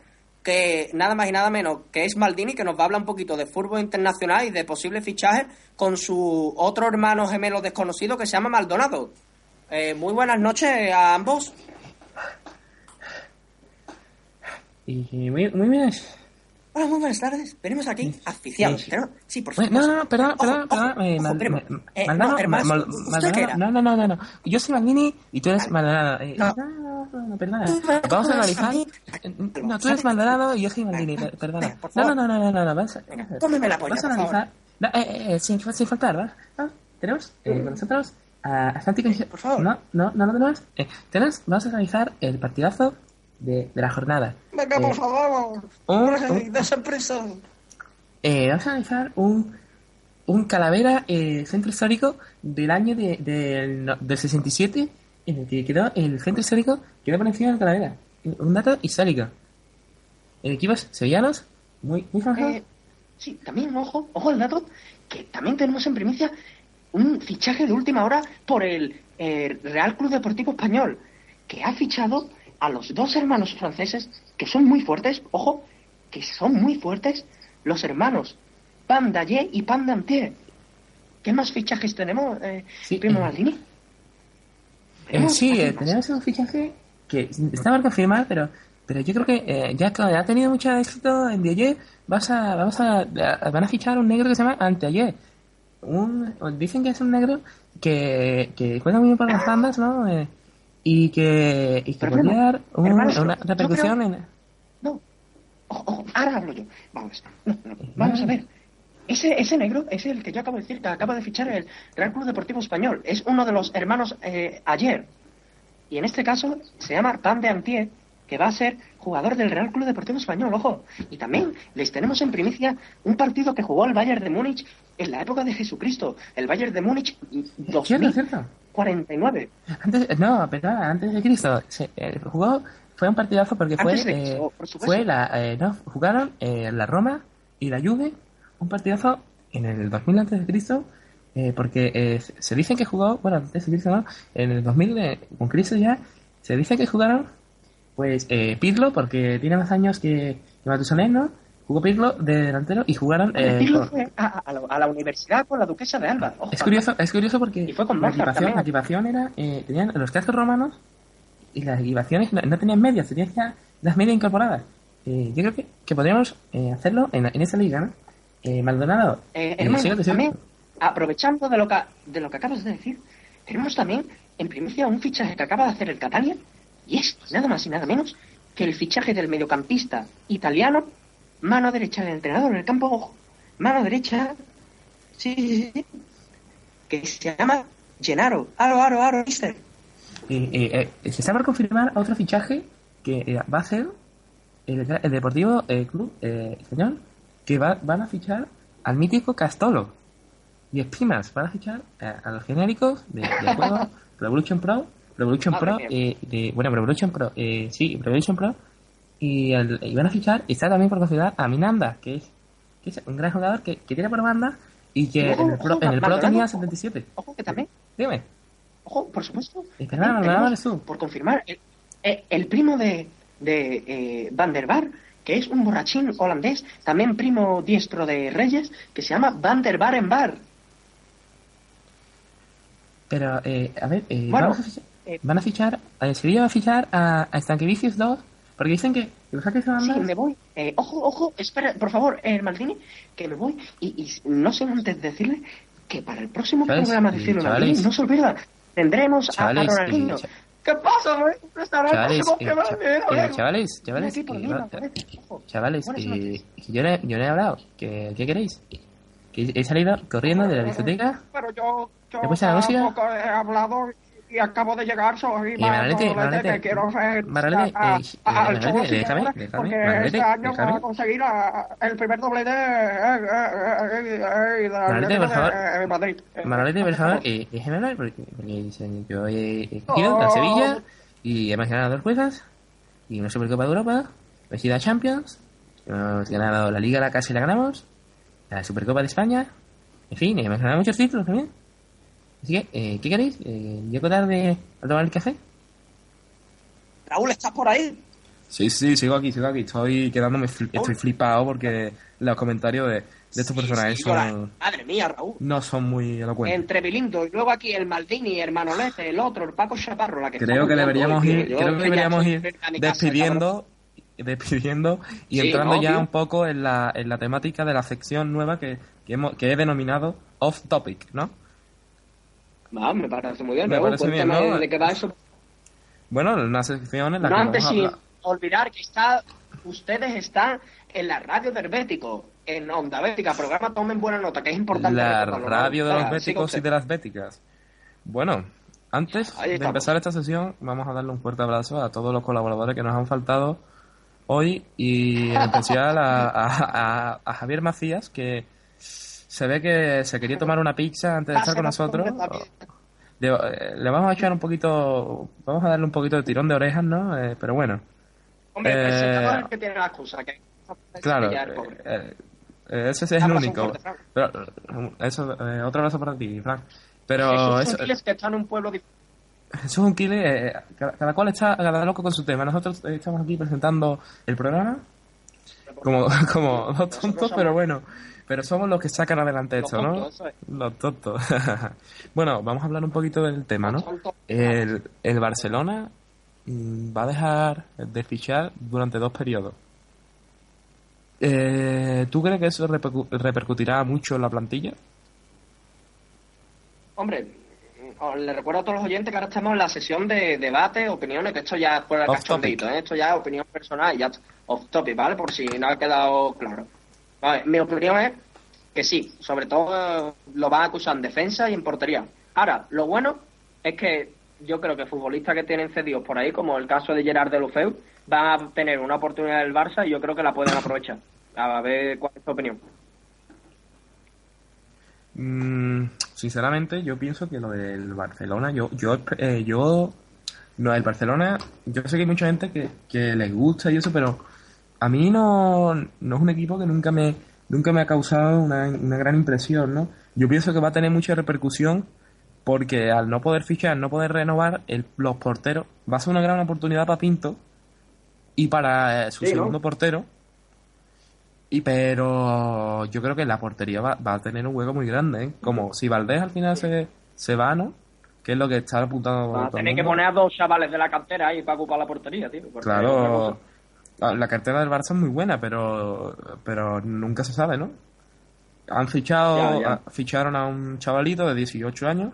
M: que nada más y nada menos que es Maldini, que nos va a hablar un poquito de fútbol internacional y de posibles fichajes con su otro hermano gemelo desconocido que se llama Maldonado. Eh, muy buenas noches a ambos.
B: Y muy, muy bien.
M: Hola, muy buenas tardes. Venimos aquí aficiados.
B: sí.
M: ¿no? Sí, por supuesto.
B: no, no, eh,
M: Eh, no, hermano,
B: Mal-
M: ¿usted
B: Maldonado-
M: qué era?
B: No, no, no, no. Yo soy Maldini y tú eres Maldonado. Eh,
M: No.
B: no, no, perdona. Vamos a analizar. Eh, No, tú eres Maldonado y yo soy Maldini. per- Perdona. No,
M: favor.
B: no, no, no, no, no.
M: Tómeme la polla,
B: Vamos a
M: favor.
B: analizar. No, eh, eh, eh, sin, sin faltar. Ah, Tenemos eh, con nosotros a Santi
M: por favor.
B: No, no, no lo tenemos. Eh, tenemos, vamos a analizar el partidazo de, de la jornada.
M: Venga,
B: Eh,
M: por favor.
B: un-
M: Ay,
B: un-
M: De sorpresa.
B: eh, vamos a analizar un, un calavera eh, centro histórico del año de, del no- del 67 en el que quedó el centro histórico quedó por encima del calavera. Un dato histórico. En equipos sevillanos, muy, muy famosos.
C: Eh, sí, también, ojo, ojo al dato, que también tenemos en primicia un fichaje de última hora por el eh, Real Club Deportivo Español, que ha fichado a los dos hermanos franceses, que son muy fuertes, ojo, que son muy fuertes, los hermanos Daye y Pan Dantier. ¿Qué más fichajes tenemos, eh,
B: Sí,
C: primo
B: eh,
C: Maldini?
B: Eh, sí, eh, tenemos un fichaje que está por confirmar, pero pero yo creo que eh, ya que ha tenido mucho éxito en Dieye, vas a, vamos a, a- van a fichar un negro que se llama Anteayer. Un, dicen que es un negro que, que juega muy bien por las bandas, ¿no? Eh, y que, y que
C: hermano,
B: dar un-
C: hermano,
B: una repercusión
C: creo-
B: en...
C: No. Ojo, ojo, ahora hablo yo. Vamos, no, no, vamos a ver. Ese, ese negro es el que yo acabo de decir, que acaba de fichar el Real Club Deportivo Español. Es uno de los hermanos eh, ayer. Y en este caso se llama Pan de Antier, que va a ser jugador del Real Club Deportivo Español, ojo. Y también les tenemos en primicia un partido que jugó el Bayern de Múnich en la época de Jesucristo. El Bayern de Múnich
B: Cierto, cierto.
C: 2049.
B: Antes, no, perdona, antes de Cristo. Se, eh, jugó, fue un partidazo porque fue, eh,
C: por
B: fue la, eh, no, jugaron eh, la Roma y la Juve, un partidazo en el 2000 antes de Cristo, eh, porque eh, se dice que jugó, bueno, antes de Cristo no, en el 2000 eh, con Cristo ya, se dice que jugaron, pues, eh, Pirlo, porque tiene más años que, que Matusalén, ¿no? Jugó Pirlo de delantero y jugaron... eh,
C: Pirlo fue a, a- la, a la universidad con la duquesa de Alba. Ojo,
B: es curioso, es curioso porque
C: Y fue con
B: la equipación, la equipación era, eh, tenían los cascos romanos y las equipaciones no, no tenían medias, tenían ya las medias incorporadas. Eh, yo creo que, que podríamos eh, hacerlo en, en esa liga, ¿no? Eh, Maldonado.
C: Hermano,
B: sigue.
C: también, aprovechando de lo, que, de lo que acabas de decir, tenemos también en primicia un fichaje que acaba de hacer el Catania, y es nada más y nada menos que el fichaje del mediocampista italiano, mano derecha del entrenador en el campo, ojo, mano derecha, sí, sí, sí, que se llama Gennaro. Aro, aro, aro, mister.
B: Eh, eh, se está por confirmar otro fichaje que eh, va a ser el, el Deportivo Club Español, que va, van a fichar al mítico Castolo. Y Espinas, van a fichar a los genéricos de, de juego Revolution Pro, Revolution
C: Madre
B: Pro, eh, de, bueno, Revolution Pro, eh, sí, Revolution Pro, y, el- y van a fichar, y está también por confirmar a Minanda, que es, que es un gran jugador que, que tiene por banda y que
C: Ojo,
B: en el Pro,
C: ojo,
B: en el pro tenía
C: ojo.
B: 77.
C: Ojo que también,
B: Dime.
C: ojo, por supuesto.
B: Eh, eres tú.
C: Por confirmar, el, eh, el primo de, de eh, Van der Bar, que es un borrachín holandés, también primo diestro de Reyes, que se llama Van der Bar en Bar.
B: Pero, eh, a ver, eh,
C: Bueno,
B: vamos a fichar-
C: eh,
B: van a fichar, eh, Sevilla va a fichar a, a Stankiewicz 2,
N: Porque dicen que los hackers se van
C: Sí, me voy. Eh, ojo, ojo, espera, por favor, eh, Maldini, que me voy. Y, y no sé antes decirle que para el próximo
N: Chavales,
C: programa de Ciro
N: chavales.
C: Maldini, no se olvida, tendremos a- a,
N: Chavales,
C: Ronaldinho.
N: cha-
C: ¿Qué pasa, güey? El
N: Chavales, eh,
C: que va a
N: cha-
C: venir, a
N: eh,
C: ver.
N: chavales, chavales. Chavales, eh, yo, he- yo no he hablado. ¿Qué, qué queréis? Que he salido corriendo de la discoteca.
C: Pero yo, yo
N: ¿Te pasa la música?
C: He y acabo de llegar, soy
N: Y Manolete,
C: Manolete, quiero
N: Manolete,
C: a-
N: eh,
C: a-
N: Manolete, déjame, déjame,
C: porque
N: Manolete,
C: este año
N: déjame.
C: va a conseguir a- el primer doblete eh, eh, eh, eh,
N: Manolete, por favor.
C: de Madrid. Eh,
N: Manolete, por favor, eh, déjame hablar porque, porque yo he, he cogido a Sevilla y hemos ganado dos cosas y una Supercopa de Europa, hemos ido a Champions, hemos ganado la Liga, la casi la ganamos, la Supercopa de España, en fin, hemos ganado muchos títulos también. Así que, eh, ¿qué queréis? Eh, ¿Llego tarde a tomar el café?
O: Raúl, ¿estás por ahí?
B: Sí, sí, sigo aquí, sigo aquí. Estoy quedándome, fli- estoy flipado porque los comentarios de, de estos personajes
C: sí, yo la-
B: son,
C: Madre mía, Raúl.
B: no son muy elocuentes.
C: Entre Bilindo y luego aquí el Maldini, el Manolete, el otro, el Paco Chaparro, la que
B: Creo
C: está
B: que deberíamos ir, creo que deberíamos ir despidiendo, despidiendo y
C: Sí,
B: entrando
C: ¿no,
B: ya
C: tío?
B: un poco en la, en la temática de la sección nueva que, que, hemos, que he denominado Off Topic, ¿no?
C: Va, me parece muy bien,
B: Me
C: Raúl,
B: parece bien,
C: de qué va eso.
B: Bueno, una sección en la
C: No
B: que
C: antes
B: vamos a
C: sin olvidar que está, ustedes están en la radio del Bético, en Onda Bética, programa Tomen Buena Nota, que es importante.
B: la radio de los béticos y de las béticas. Bueno, antes de empezar esta sesión, vamos a darle un fuerte abrazo a todos los colaboradores que nos han faltado hoy y en especial a, a- a- a Javier Macías, que se ve que se quería tomar una pizza antes de estar con nosotros. Le, eh, le vamos a echar un poquito, vamos a darle un poquito de tirón de orejas, ¿no? Eh, pero bueno,
C: Hombre, el
B: Eh,
C: presentador es el que tiene la excusa, que
B: claro, eh, ese es el
C: Abrazo
B: único. Pero, eso, eh, otro abrazo para ti, Frank. Pero eso,
C: giles que están en un pueblo.
B: Eso es un kile, eh, cada, cada cual está cada loco con su tema. Nosotros eh, estamos aquí presentando el programa como, como dos tontos, pero bueno. Pero somos los que sacan adelante
C: Los
B: esto, ¿no?
C: tontos, eso es.
B: Los tontos. bueno, vamos a hablar un poquito del tema, ¿no? El, el Barcelona mm, va a dejar de fichar durante dos periodos. Eh, ¿Tú crees que eso repercu- repercutirá mucho en la plantilla?
C: Hombre, os le recuerdo a todos los oyentes que ahora estamos en la sesión de debate, opiniones, que esto ya es fuera cachondito, ¿eh? esto ya es opinión personal y ya off topic, ¿vale? Por si no ha quedado claro. Mi opinión es que sí, sobre todo lo van a acusar en defensa y en portería. Ahora, lo bueno es que yo creo que futbolistas que tienen cedidos por ahí, como el caso de Gerard de Lufeu, van a tener una oportunidad del Barça y yo creo que la pueden aprovechar. A ver cuál es tu opinión.
B: Mm, sinceramente, yo pienso que lo del Barcelona, yo, yo, eh, yo, no, el Barcelona, yo sé que hay mucha gente que, que les gusta y eso, pero a mí no, no es un equipo que nunca me, nunca me ha causado una, una gran impresión, ¿no? Yo pienso que va a tener mucha repercusión porque al no poder fichar, no poder renovar, el, los porteros, va a ser una gran oportunidad para Pinto y para eh, su
C: Sí, ¿no?
B: segundo portero. Y pero yo creo que la portería va, va a tener un hueco muy grande, ¿eh? Como si Valdés al final se, se va, ¿no? Que es lo que está apuntando
C: Van a
B: todo el
C: tener que poner a dos chavales de la cantera ahí para ocupar la portería, tío.
B: Claro, la la cartera del Barça es muy buena, pero pero nunca se sabe, ¿no? Han fichado,
C: Ya, ya.
B: a- ficharon a un chavalito de 18 años.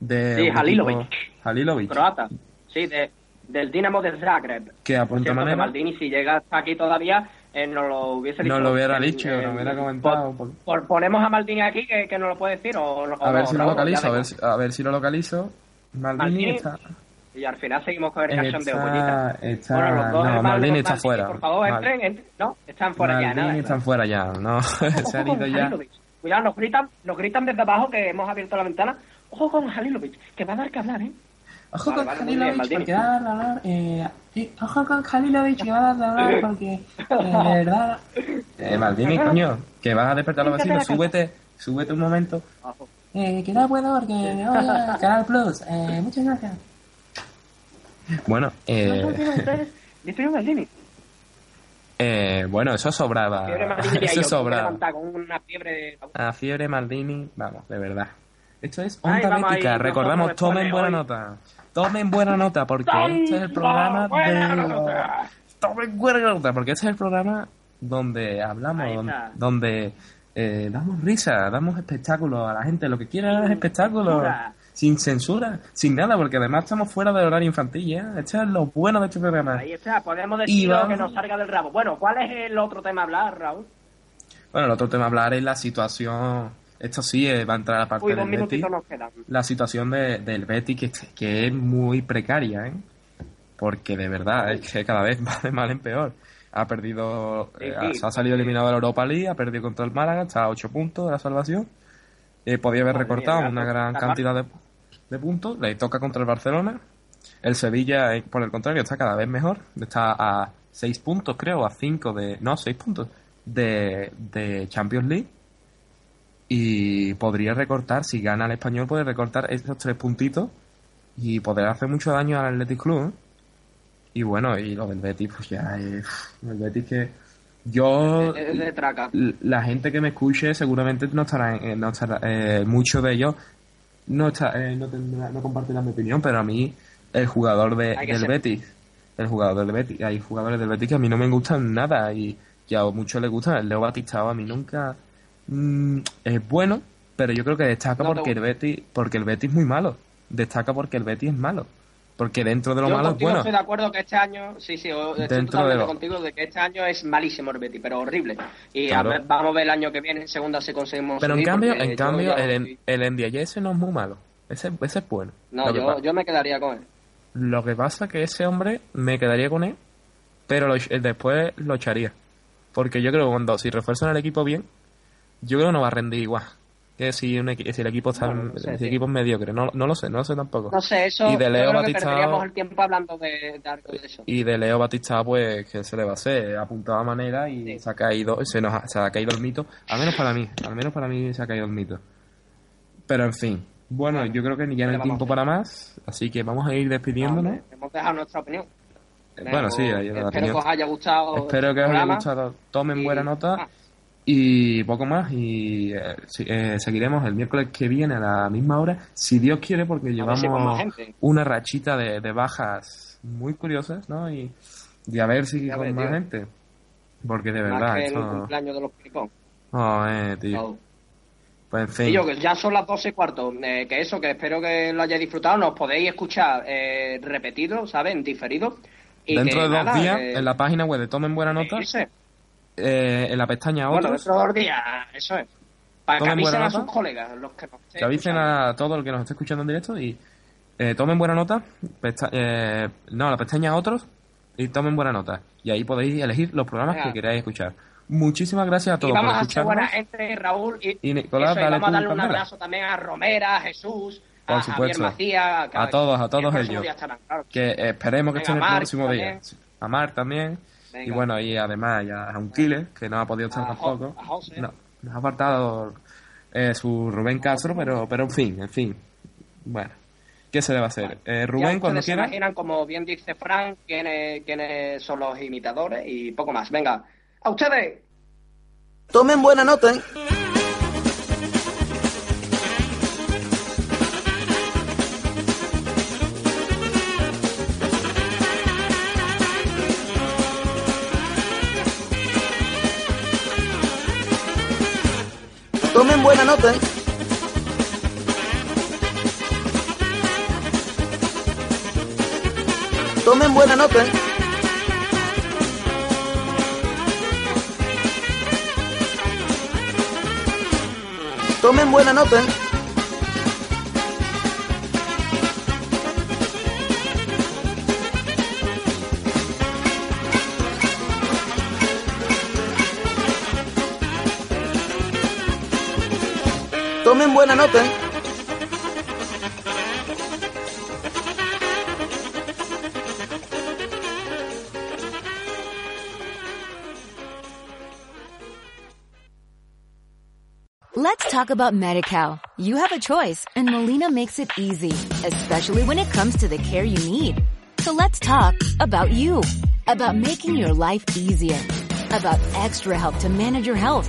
B: De
C: Sí, Halilovic.
B: equipo- Halilovic,
C: Croata. Sí, de, del Dinamo de Zagreb.
B: que apunta manera.
C: Maldini, si llega hasta aquí todavía, eh, nos lo hubiese dicho.
B: No lo hubiera dicho,
C: eh,
B: no hubiera comentado.
C: por- por- ponemos a Maldini aquí, que, que nos lo puede decir, o, o
B: A ver
C: no,
B: si lo localizo, a ver si, a ver si lo localizo. Maldini
C: Maldini,
B: está.
C: Y al final seguimos con el cachondeo,
B: Está,
C: Pollita.
B: está,
C: Bueno, los dos
B: no,
C: hermanos
B: Maldini
C: de
B: está fuera.
C: Por favor,
B: Mal-
C: entren, entren. No, están fuera ya,
B: Maldini
C: nada.
B: están fuera ya, no, se han ido ya.
C: Cuidado, nos gritan, nos gritan desde abajo que hemos abierto la ventana. Ojo con Halilovic, que va a dar que hablar, ¿eh?
N: Ojo
C: Vale,
N: con
C: vale,
N: Halilovic porque va a dar de hablar. Eh, ojo con Halilovic que va a dar de hablar porque eh, de verdad.
B: Eh, Maldini, coño, que vas a despertar a los vecinos, súbete, súbete un momento.
N: Eh, que no puedo porque a Canal Plus. Eh, muchas gracias.
B: Bueno, eh,
C: Maldini.
B: eh, bueno, eso sobraba. Eso sobraba.
C: una fiebre.
B: A fiebre Maldini, vamos, de verdad. Esto es Onda Bética. Recordamos, tomen buena
C: hoy.
B: nota. Tomen buena nota, porque este es el programa de... Tomen buena nota, porque este es el programa donde hablamos, donde, eh, damos risa, damos espectáculo a la gente. Lo que quiera es espectáculo. Sin censura, sin nada, porque además estamos fuera del horario infantil, ¿eh? Este es lo bueno de este programa.
C: Ahí está, podemos decir lo
B: vamos-
C: que nos salga del rabo. Bueno, ¿cuál es el otro tema a hablar, Raúl?
B: Bueno, el otro tema a hablar es la situación. Esto sí eh, va a entrar a parte
C: Uy,
B: del Betis.
C: minutitos nos quedan.
B: La situación de- del Betis que, que es muy precaria, ¿eh? Porque de verdad es que cada vez va de mal en peor. Ha perdido,
C: Sí,
B: eh, se ha salido eliminado de la Europa League, ha perdido contra el Málaga, está a 8 puntos de la salvación. Eh, podía haber recortado una gran cantidad de, de puntos. Le toca contra el Barcelona. El Sevilla, eh, por el contrario, está cada vez mejor. Está a 6 puntos, creo, a 5 de. No, 6 puntos de, de Champions League. Y podría recortar, si gana el español, puede recortar esos tres puntitos y poder hacer mucho daño al Athletic Club. ¿eh? Y bueno, y lo del Betis, pues ya es. El Betis que. Yo.
C: De
B: La gente que me escuche seguramente no estará. en- no estará eh, muchos de ellos no, está, eh, no, tendrá- no compartirán mi opinión, pero a mí, el jugador de, del
C: ser-
B: Betis. El jugador del Betis. Hay jugadores del Betis que a mí no me gustan nada y que a muchos les gustan. El Leo Batistao a mí nunca. mm, es bueno, pero yo creo que destaca
C: No
B: porque el Betis. Porque el Betis es muy malo. Destaca porque el Betis es malo. Porque dentro de lo
C: Yo
B: malo es bueno.
C: estoy de acuerdo que este año, sí, sí, estoy
B: Dentro
C: totalmente
B: de lo-
C: contigo de que este año es malísimo el Betis, pero horrible. Y
B: Claro.
C: a ver, vamos a ver el año que viene en segunda si conseguimos
B: Pero en cambio, en cambio, el, el NDI ese no es muy malo. Ese, ese es bueno.
C: No, yo, yo me quedaría con él.
B: lo que pasa que ese hombre me quedaría con él, pero lo- eh, después lo echaría. Porque yo creo que cuando si refuerzan el equipo bien, yo creo que no va a rendir igual. Que si, un equi- si el equipo está
C: Bueno, no sé,
B: si el equipo es mediocre. No, no lo sé, no lo sé tampoco.
C: No sé, eso
B: Y de Leo
C: perderíamos el tiempo hablando de, de de eso.
B: Y de Leo Batista, pues, que se le va a hacer? Apuntado a manera y
C: Sí.
B: se ha caído, se nos ha, se ha caído el mito. Al menos para mí, al menos para mí se ha caído el mito. Pero en fin, bueno, yo creo que ya no hay
C: ¿qué le vamos
B: tiempo para más, así que vamos a ir despidiéndonos.
C: Hemos dejado nuestra opinión.
B: Eh, bueno, sí, ahí
C: Espero que os haya gustado.
B: Espero que os haya gustado. Tomen
C: Y-
B: buena nota.
C: Ah.
B: Y poco más. Y eh, eh, seguiremos el miércoles que viene a la misma hora, si Dios quiere, porque
C: si
B: llevamos una rachita de, de bajas muy curiosas, ¿no? Y, y a ver si con más
C: tío.
B: gente. Porque de verdad,
C: que el cumpleaños de los.
B: Oh, eh, tío. Pues en fin.
C: Que ya son las 12 y cuarto. eh, que eso, que espero que lo hayáis disfrutado. Nos podéis escuchar eh, repetido, ¿sabes? En diferido. Y
B: Dentro
C: que
B: de dos
C: nada,
B: días,
C: que-
B: en la página web de Tomen Buena Nota,
C: irse.
B: Eh, en la pestaña
C: Bueno,
B: Otros,
C: días, eso es. Para que avisen a sus colegas, los que nos estén
B: que avisen
C: escuchando.
B: a todo el que nos esté escuchando en directo y eh, tomen buena nota. pesta- eh, no, la pestaña Otros y tomen buena nota. Y ahí podéis elegir los programas que queráis escuchar. Muchísimas gracias a
C: Y
B: todos por
C: vamos a
B: escucharnos.
C: buena gente, Raúl. Y,
B: Y Nicolás,
C: eso, y
B: dale
C: vamos a darle un
B: Candela.
C: abrazo también a Romera, a Jesús,
B: Por
C: a
B: supuesto.
C: Macías.
B: A todos, a todos ellos.
C: día estarán, claro.
B: Que esperemos que
C: Venga,
B: estén el próximo día. A Mar también. Y bueno, y además ya a un killer que no ha podido estar
C: A Jo-
B: tampoco.
C: a José.
B: No, nos ha faltado eh, su Rubén Castro, pero, pero en fin, en fin. Bueno, ¿qué se le va a hacer? Eh, Rubén, cuando
C: ustedes se
B: quiera.
C: imaginan, como bien dice Frank, quiénes, quiénes son los imitadores y poco más. Venga, a ustedes.
A: Tomen buena nota, ¿eh? Buena nota, ¿eh? Tomen buena nota, ¿eh? Tomen buena nota, ¿eh? Buena nota, ¿eh?
P: Let's talk about MediCal. You have a choice and Molina makes it easy, especially when it comes to the care you need. So let's talk about you, about making your life easier, about extra help to manage your health.